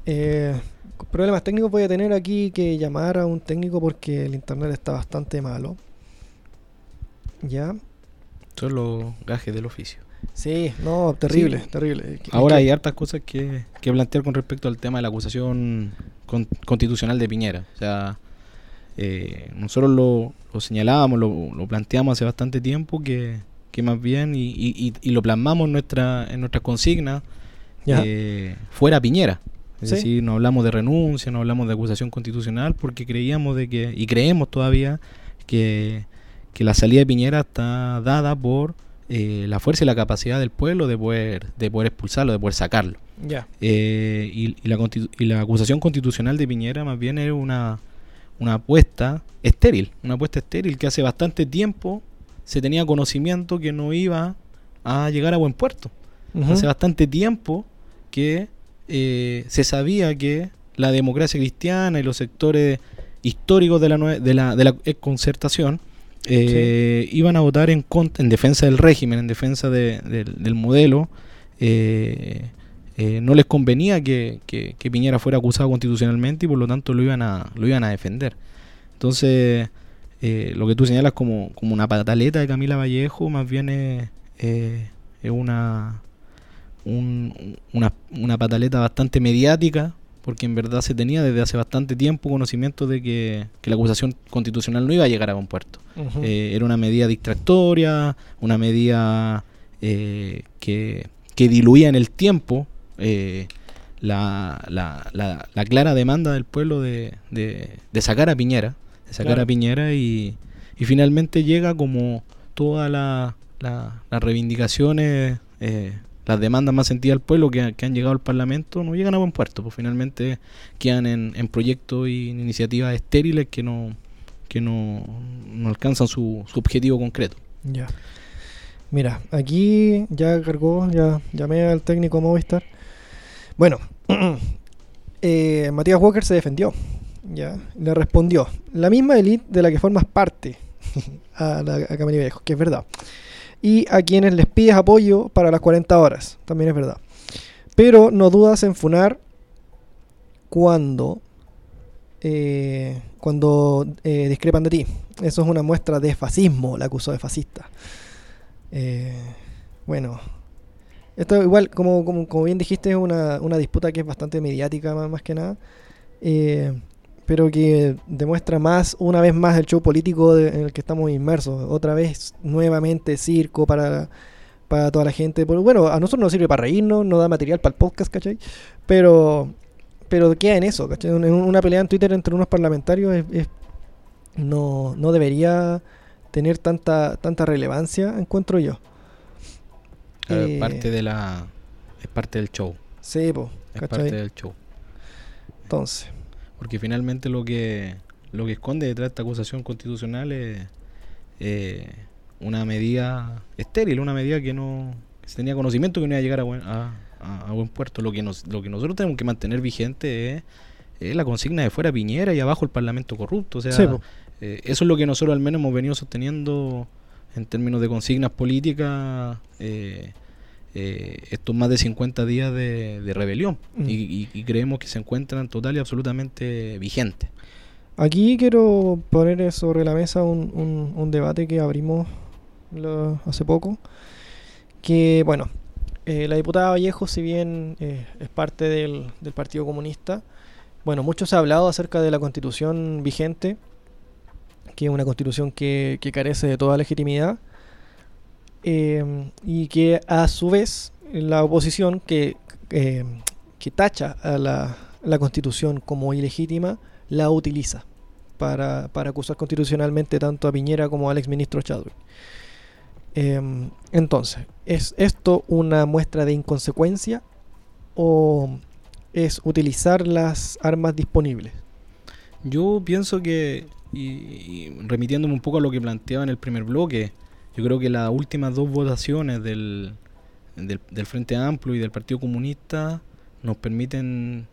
Eh, problemas técnicos voy a tener aquí que llamar a un técnico porque el internet está bastante malo. Ya. Son los gajes del oficio. Sí, no, terrible, Sí. terrible. Ahora hay hartas cosas que, que plantear con respecto al tema de la acusación con- constitucional de Piñera. O sea, eh, nosotros lo, lo señalábamos, lo, lo planteamos hace bastante tiempo que, que más bien, y, y- lo plasmamos en nuestra, en nuestra consigna, eh, fuera Piñera. Es Sí. decir, no hablamos de renuncia, no hablamos de acusación constitucional, porque creíamos de que, y creemos todavía, que, que la salida de Piñera está dada por eh, la fuerza y la capacidad del pueblo de poder, de poder expulsarlo, de poder sacarlo. Ya. Eh, y, y la, y la acusación constitucional de Piñera más bien es una, una apuesta estéril, una apuesta estéril que hace bastante tiempo se tenía conocimiento que no iba a llegar a buen puerto. Hace bastante tiempo que eh, se sabía que la democracia cristiana y los sectores históricos de la, de la, de la concertación eh, iban a votar en, en defensa del régimen, en defensa de- del- del modelo. eh, eh, no les convenía que, que- que Piñera fuera acusado constitucionalmente y por lo tanto lo iban a, lo iban a defender. Entonces, eh, lo que tú señalas como, como una pataleta de Camila Vallejo, más bien es, eh, es una, un- una, una pataleta bastante mediática, porque en verdad se tenía desde hace bastante tiempo conocimiento de que, que la acusación constitucional no iba a llegar a buen puerto. Eh, era una medida distractoria, una medida eh, que, que diluía en el tiempo la, la- la- la clara demanda del pueblo de, de- de sacar a Piñera, sacar Claro. a Piñera y, y finalmente llega como todas la- la- las reivindicaciones, eh, las demandas más sentidas del pueblo que, que han llegado al Parlamento no llegan a buen puerto, pues finalmente quedan en, en proyectos y en iniciativas estériles que no, que no, no alcanzan su, su objetivo concreto. Ya. Mira, aquí ya cargó, ya llamé al técnico Movistar. Bueno, eh, Matías Walker se defendió. Ya, le respondió. La misma elite de la que formas parte a, la, a Vallejo, que es verdad. Y a quienes les pides apoyo para las 40 horas, también es verdad. Pero no dudas en funar cuando eh, cuando eh, discrepan de ti. Eso es una muestra de fascismo, la acusó de fascista. Eh, bueno, esto igual, como, como, como bien dijiste, es una, una disputa que es bastante mediática más, más que nada, eh, pero que demuestra más, una vez más, el show político de- en el que estamos inmersos. Otra vez, nuevamente, circo para, para toda la gente. Bueno, a nosotros nos sirve para reírnos, nos da material para el podcast, ¿cachai? Pero, pero queda en eso, ¿cachai? En una pelea en Twitter entre unos parlamentarios es- es- no, no debería tener tanta, tanta relevancia, encuentro yo. Claro, Eh, es parte de la es parte del show, Sí, po, es parte del show. Entonces, Porque finalmente lo que lo que esconde detrás de esta acusación constitucional es eh, una medida estéril, una medida que no que se tenía conocimiento que no iba a llegar a buen, a, a- a buen puerto. Lo que nos, lo que nosotros tenemos que mantener vigente es, es la consigna de fuera Piñera y abajo el Parlamento corrupto. O sea, Sí, eh, eso es lo que nosotros al menos hemos venido sosteniendo en términos de consignas políticas eh, eh, estos más de 50 días de, de rebelión Mm. y, y- y creemos que se encuentran total y absolutamente vigentes. aquí quiero poner sobre la mesa un, un- un debate que abrimos lo- hace poco. Que, bueno, eh, la diputada Vallejo, si bien eh, es parte del, del Partido Comunista, bueno, mucho se ha hablado acerca de la constitución vigente, que es una constitución que, que carece de toda legitimidad, eh, y que a su vez la oposición que, eh, que tacha a la, la constitución como ilegítima, la utiliza para, para acusar constitucionalmente tanto a Piñera como al exministro Chadwick. Em, entonces, ¿es esto una muestra de inconsecuencia o es utilizar las armas disponibles? Yo pienso que, y, y remitiéndome un poco a lo que planteaba en el primer bloque, yo creo que las últimas dos votaciones del, del, del Frente Amplio y del Partido Comunista nos permiten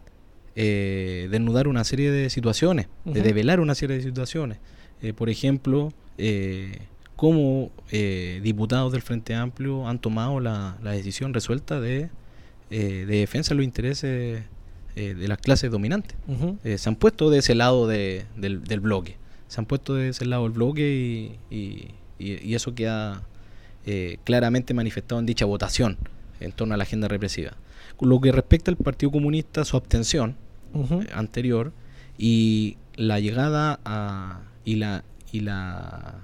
eh, desnudar una serie de situaciones, de develar una serie de situaciones. Eh, por ejemplo, eh, cómo eh, diputados del Frente Amplio han tomado la, la decisión resuelta de, eh, de defensa de los intereses eh, de las clases dominantes se han puesto de ese lado de- del, del bloque. Se han puesto de ese lado del bloque y, y- y- y eso queda eh, claramente manifestado en dicha votación en torno a la agenda represiva. Con lo que respecta al Partido Comunista, su abstención eh, anterior y la llegada a, y la y la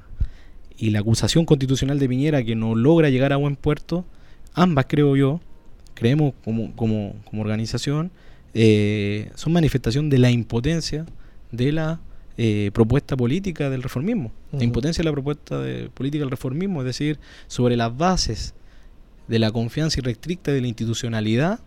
y la acusación constitucional de Piñera que no logra llegar a buen puerto, ambas creo yo, creemos como, como, como organización, eh, son manifestación de la impotencia de la eh, propuesta política del reformismo, la impotencia de la propuesta de política del reformismo, es decir, sobre las bases de la confianza irrestricta de la institucionalidad,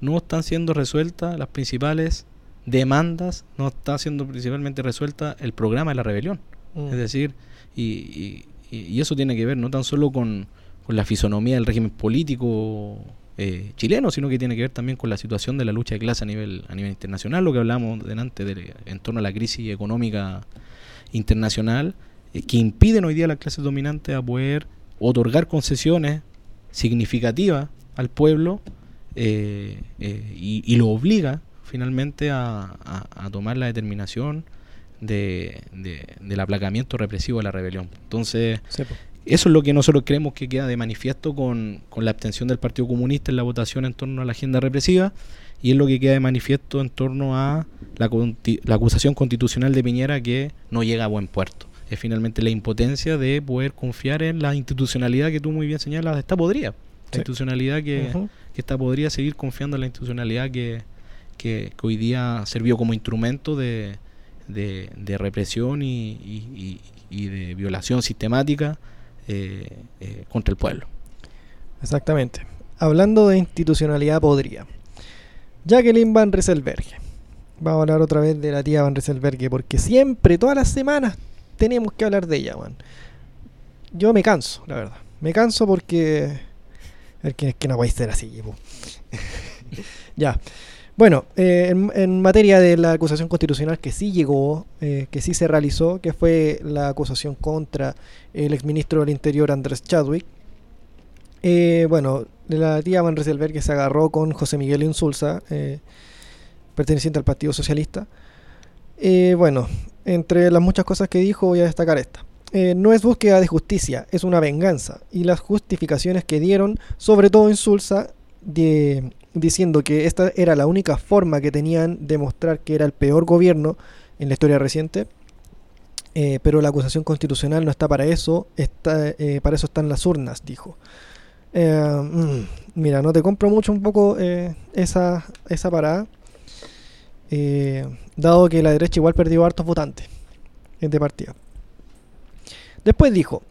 no están siendo resueltas las principales demandas, no está siendo principalmente resuelta el programa de la rebelión. Es decir, y, y- y- y eso tiene que ver no tan solo con, con la fisonomía del régimen político eh, chileno, sino que tiene que ver también con la situación de la lucha de clase a nivel, a nivel internacional, lo que hablamos delante de, en torno a la crisis económica internacional, eh, que impiden hoy día a las clases dominantes a poder otorgar concesiones significativas al pueblo eh, eh, y, lo obliga finalmente a, tomar la determinación de, de- del aplacamiento represivo de la rebelión. Entonces. Eso es lo que nosotros creemos que queda de manifiesto con, con la abstención del Partido Comunista en la votación en torno a la agenda represiva y es lo que queda de manifiesto en torno a la, la acusación constitucional de Piñera que no llega a buen puerto. Es finalmente la impotencia de poder confiar en la institucionalidad que tú muy bien señalas, está podrida. La Sí. institucionalidad que, está podría seguir confiando en la institucionalidad que, que- que hoy día sirvió como instrumento de, de- de represión y, y- y- y de violación sistemática eh, eh, contra el pueblo. Exactamente. Hablando de institucionalidad podría. Jacqueline Van Rieselberg. Vamos a hablar otra vez de la tía Van Rieselberg porque siempre, todas las semanas, tenemos que hablar de ella, man. Yo me canso, la verdad. Me canso porque... Es que, es que no puede ser así, ya. Bueno, eh, en, materia de la acusación constitucional que sí llegó, eh, que sí se realizó, que fue la acusación contra el exministro del Interior Andrés Chadwick, eh, bueno, la tía Van Rieselberg que se agarró con José Miguel Insulza, eh, perteneciente al Partido Socialista. Eh, bueno, entre las muchas cosas que dijo voy a destacar esta. No es búsqueda de justicia, es una venganza. Y las justificaciones que dieron, sobre todo Insulza, de, diciendo que esta era la única forma que tenían de mostrar que era el peor gobierno en la historia reciente. Eh, pero la acusación constitucional no está para eso, está, eh, para eso están las urnas, dijo. Eh, mm, mira, no te compro mucho un poco esa, esa parada, dado que la derecha igual perdió hartos votantes de partida. Después dijo,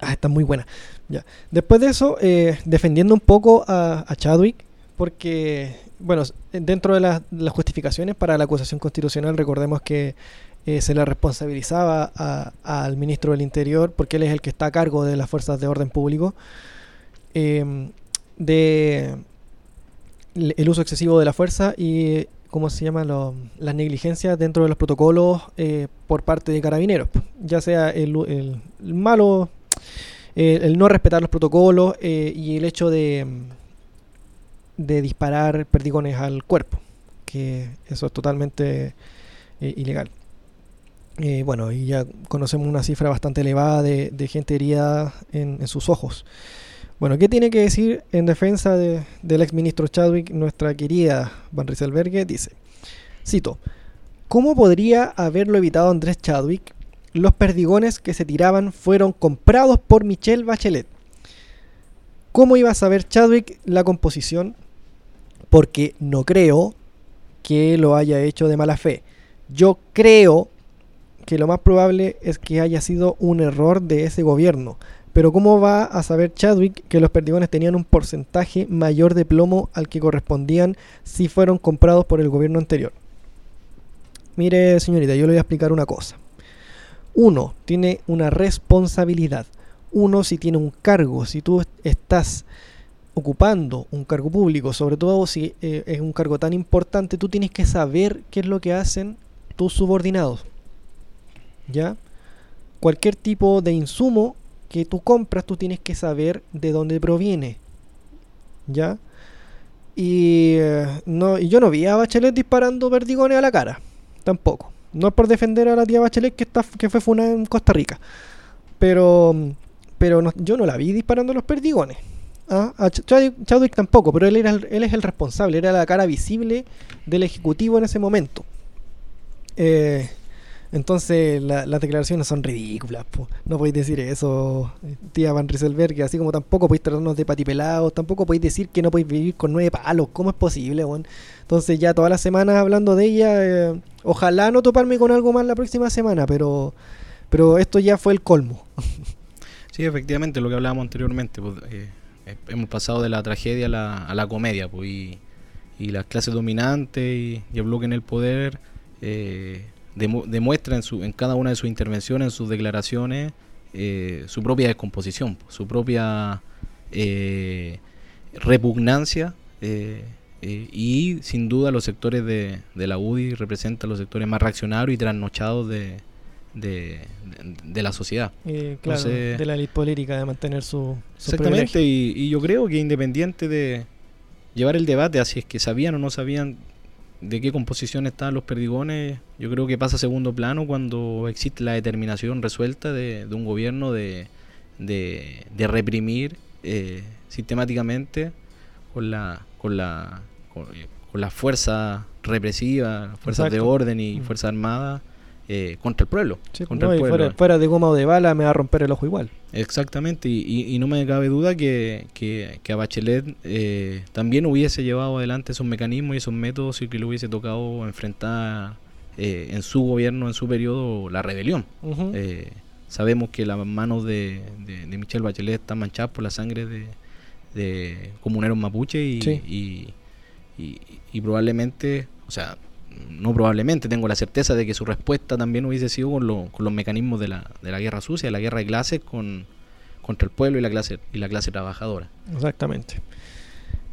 ah, está muy buena. Ya. Después de eso, eh, defendiendo un poco a, Chadwick, porque, bueno, dentro de las, justificaciones para la acusación constitucional, recordemos que eh, se le responsabilizaba al ministro del Interior, porque él es el que está a cargo de las fuerzas de orden público, eh, de el uso excesivo de la fuerza y cómo se llama Lo- las negligencias dentro de los protocolos eh, por parte de carabineros ya sea el, el- el malo eh, el no respetar los protocolos eh, y el hecho de de disparar perdigones al cuerpo que eso es totalmente eh, ilegal bueno y ya conocemos una cifra bastante elevada de, de gente herida en, en sus ojos bueno, ¿qué tiene que decir en defensa de- del exministro Chadwick nuestra querida Van Rieselberghe? Dice, cito, ¿cómo podría haberlo evitado Andrés Chadwick? Los perdigones que se tiraban fueron comprados por Michelle Bachelet. ¿Cómo iba a saber Chadwick la composición? Porque no creo que lo haya hecho de mala fe. Yo creo que lo más probable es que haya sido un error de ese gobierno. Pero ¿cómo va a saber Chadwick que los perdigones tenían un porcentaje mayor de plomo al que correspondían si fueron comprados por el gobierno anterior? Mire, señorita, yo le voy a explicar una cosa. Uno tiene una responsabilidad. Uno si tiene un cargo, si tú estás ocupando un cargo público, sobre todo si eh, es un cargo tan importante, tú tienes que saber qué es lo que hacen tus subordinados. ¿Ya? Cualquier tipo de insumo que tú compras, tú tienes que saber de dónde proviene. ¿Ya? Y, eh, no, y yo no vi a Bachelet disparando perdigones a la cara. Tampoco. No es por defender a la tía Bachelet que, fue funada en Costa Rica. Pero, pero yo no la vi disparando los perdigones. Ah, A Ch- Chadwick tampoco, pero él, era el- él es el responsable, era la cara visible del Ejecutivo en ese momento. Eh, Entonces la- las declaraciones son ridículas. No podéis decir eso, tía Van Rieselberg, así como tampoco podéis tratarnos de patipelados, tampoco podéis decir que no podéis vivir con nueve palos. ¿Cómo es posible, weón? Entonces ya todas las semanas hablando de ella, eh, ojalá no toparme con algo más la próxima semana, pero, pero esto ya fue el colmo. Sí, efectivamente, lo que hablábamos anteriormente, pues, eh, eh, hemos pasado de la tragedia a la, a la comedia, pues, y, las clases dominantes y, y el bloque en el poder eh, demuestra en, su, en cada una de sus intervenciones, en sus declaraciones, eh, su propia descomposición, su propia eh, repugnancia. eh, eh, y sin duda los sectores de, de la UDI representan los sectores más reaccionarios y trasnochados de, de, la sociedad. Eh, claro, Entonces- de la elite política, de mantener su, su Exactamente, y, y yo creo que independiente de llevar el debate a si es que sabían o no sabían de qué composición estaban los perdigones, yo creo que pasa a segundo plano cuando existe la determinación resuelta de, de un gobierno de, de, de reprimir eh, sistemáticamente con la con la con, con la fuerza represiva, fuerzas de orden y Mm. fuerzas armadas eh, contra el pueblo. Sí, contra no, el y pueblo. fuera, fuera de goma o de bala me va a romper el ojo igual. Exactamente, y, y- y no me cabe duda que, que, que a Bachelet eh, también hubiese llevado adelante esos mecanismos y esos métodos y que le hubiese tocado enfrentar eh, en su gobierno, en su periodo, la rebelión. Eh, sabemos que las manos de, de, de Michelle Bachelet están manchadas por la sangre de, de comuneros mapuche y, Sí. y, y- y probablemente, o sea, no probablemente, tengo la certeza de que su respuesta también hubiese sido con, lo- con los mecanismos de la, de la guerra sucia, de la guerra de clases con, contra el pueblo y la clase y la clase trabajadora. Exactamente.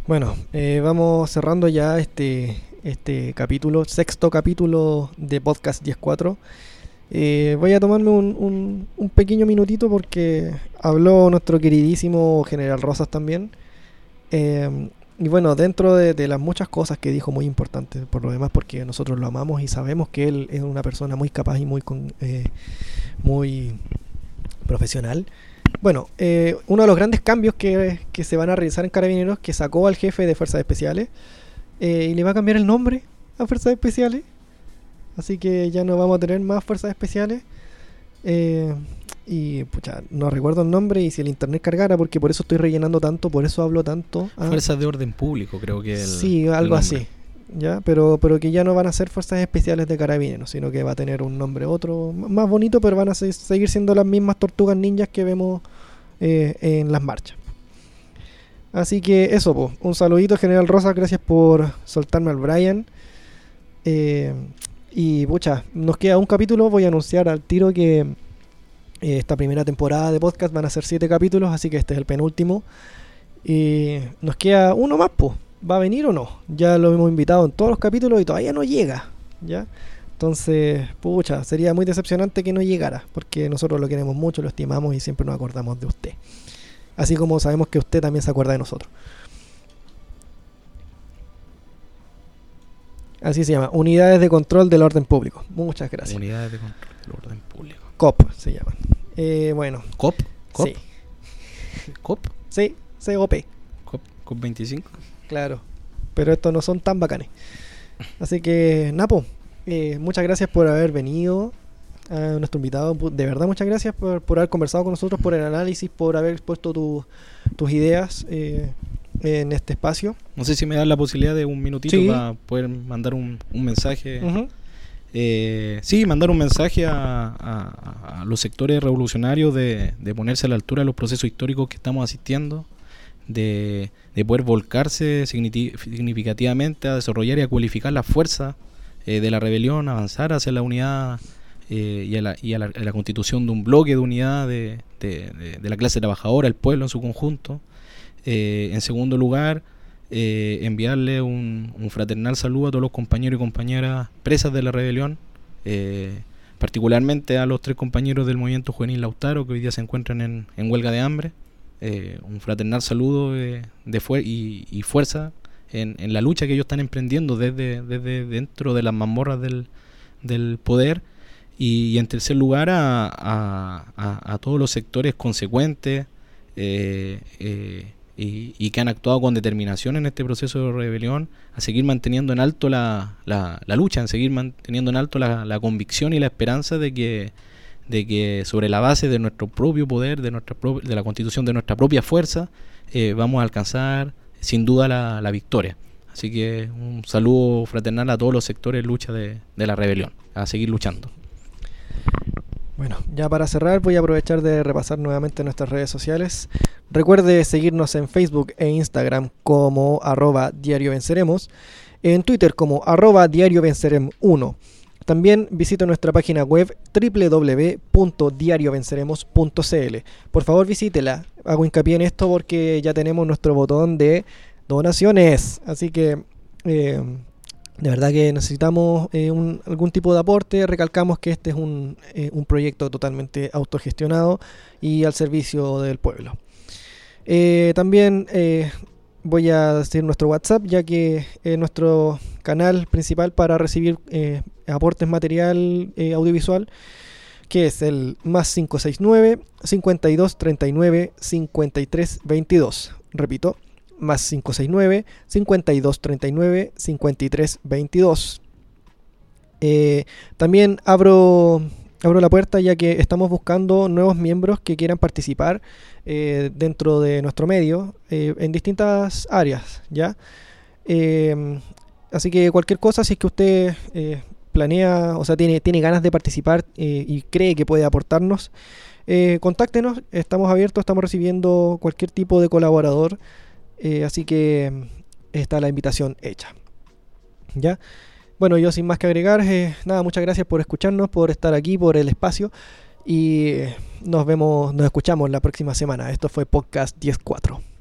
Bueno, eh, vamos cerrando ya este, este capítulo, sexto capítulo de Podcast 10.4. Eh, voy a tomarme un, un- un pequeño minutito porque habló nuestro queridísimo General Rosas también. Eh, y bueno, dentro de, las muchas cosas que dijo, muy importantes por lo demás, porque nosotros lo amamos y sabemos que él es una persona muy capaz y muy, con- eh, muy profesional. Bueno, eh, uno de los grandes cambios que, que se van a realizar en Carabineros, que sacó al jefe de Fuerzas Especiales eh, y le va a cambiar el nombre a Fuerzas Especiales. Así que ya no vamos a tener más Fuerzas Especiales. Y pucha, no recuerdo el nombre y si el internet cargara, porque por eso estoy rellenando tanto, por eso hablo tanto. Ah, Fuerzas de orden público, creo que el, sí, algo así. ¿ya? Pero, pero que ya no van a ser fuerzas especiales de carabineros, sino que va a tener un nombre otro, más bonito, pero van a se- seguir siendo las mismas tortugas ninjas que vemos eh, en las marchas. Así que eso, po. un saludito General Rosa, gracias por soltarme al Brian. Eh, y pucha, nos queda un capítulo, voy a anunciar al tiro que esta primera temporada de podcast van a ser siete capítulos, así que este es el penúltimo. Y nos queda uno más, pues. ¿Va a venir o no? Ya lo hemos invitado en todos los capítulos y todavía no llega. ¿Ya? Entonces, pucha, sería muy decepcionante que no llegara, porque nosotros lo queremos mucho, lo estimamos y siempre nos acordamos de usted. Así como sabemos que usted también se acuerda de nosotros. Así se llama, Unidades de Control del Orden Público. Muchas gracias. Unidades de control del orden público. COP se llaman. Eh, bueno, COP, COP, sí, COP, sí, COP. COP, COP 25. Claro, pero estos no son tan bacanes. Así que, Napo, eh, muchas gracias por haber venido a nuestro invitado. De verdad, muchas gracias por, por haber conversado con nosotros, por el análisis, por haber expuesto tu- tus ideas eh, en este espacio. No sé si me das la posibilidad de un minutito Sí. para poder mandar un, un mensaje. Ujú. Eh, sí, mandar un mensaje a, los sectores revolucionarios de, ponerse a la altura de los procesos históricos que estamos asistiendo, de, de poder volcarse significativamente a desarrollar y a cualificar la fuerza eh, de la rebelión, avanzar hacia la unidad eh, y, a la, constitución de un bloque de unidad de la clase trabajadora, el pueblo en su conjunto. Eh, en segundo lugar, eh, enviarle un, un fraternal saludo a todos los compañeros y compañeras presas de la rebelión, eh, particularmente a los tres compañeros del movimiento juvenil Lautaro que hoy día se encuentran en, en huelga de hambre. Eh, un fraternal saludo de, de fuer- y, fuerza en, la lucha que ellos están emprendiendo desde, desde dentro de las mazmorras del, del poder. Y, en tercer lugar a, a- a- todos los sectores consecuentes, eh, y, y que han actuado con determinación en este proceso de rebelión, a seguir manteniendo en alto la, la, la lucha, en seguir manteniendo en alto la, la convicción y la esperanza de que de que sobre la base de nuestro propio poder, de nuestra pro- de la constitución de nuestra propia fuerza, eh, vamos a alcanzar sin duda la, la victoria. Así que un saludo fraternal a todos los sectores de lucha de, de la rebelión, a seguir luchando. Bueno, ya para cerrar voy a aprovechar de repasar nuevamente nuestras redes sociales. Recuerde seguirnos en Facebook e Instagram como arroba diario venceremos, en Twitter como arroba diario vencerem 1. También visita nuestra página web www.diariovenceremos.cl. Por favor visítela. Hago hincapié en esto porque ya tenemos nuestro botón de donaciones. Así que eh, de verdad que necesitamos eh, algún tipo de aporte. Recalcamos que este es un, eh, proyecto totalmente autogestionado y al servicio del pueblo. Eh, también voy a decir nuestro WhatsApp, ya que es nuestro canal principal para recibir aportes material audiovisual, que es el más 569 52 39 53 22. Repito, más 569 52 39 53 22. Eh, también abro, abro la puerta ya que estamos buscando nuevos miembros que quieran participar eh, dentro de nuestro medio eh, en distintas áreas, ¿ya? Eh, así que cualquier cosa, si es que usted planea, o sea, tiene, tiene ganas de participar y cree que puede aportarnos, contáctenos, estamos abiertos, estamos recibiendo cualquier tipo de colaborador, eh, así que mm, está la invitación hecha. ¿Ya? Bueno, yo sin más que agregar, eh, nada, muchas gracias por escucharnos, por estar aquí, por el espacio y eh, nos vemos, nos escuchamos la próxima semana. Esto fue Podcast 104.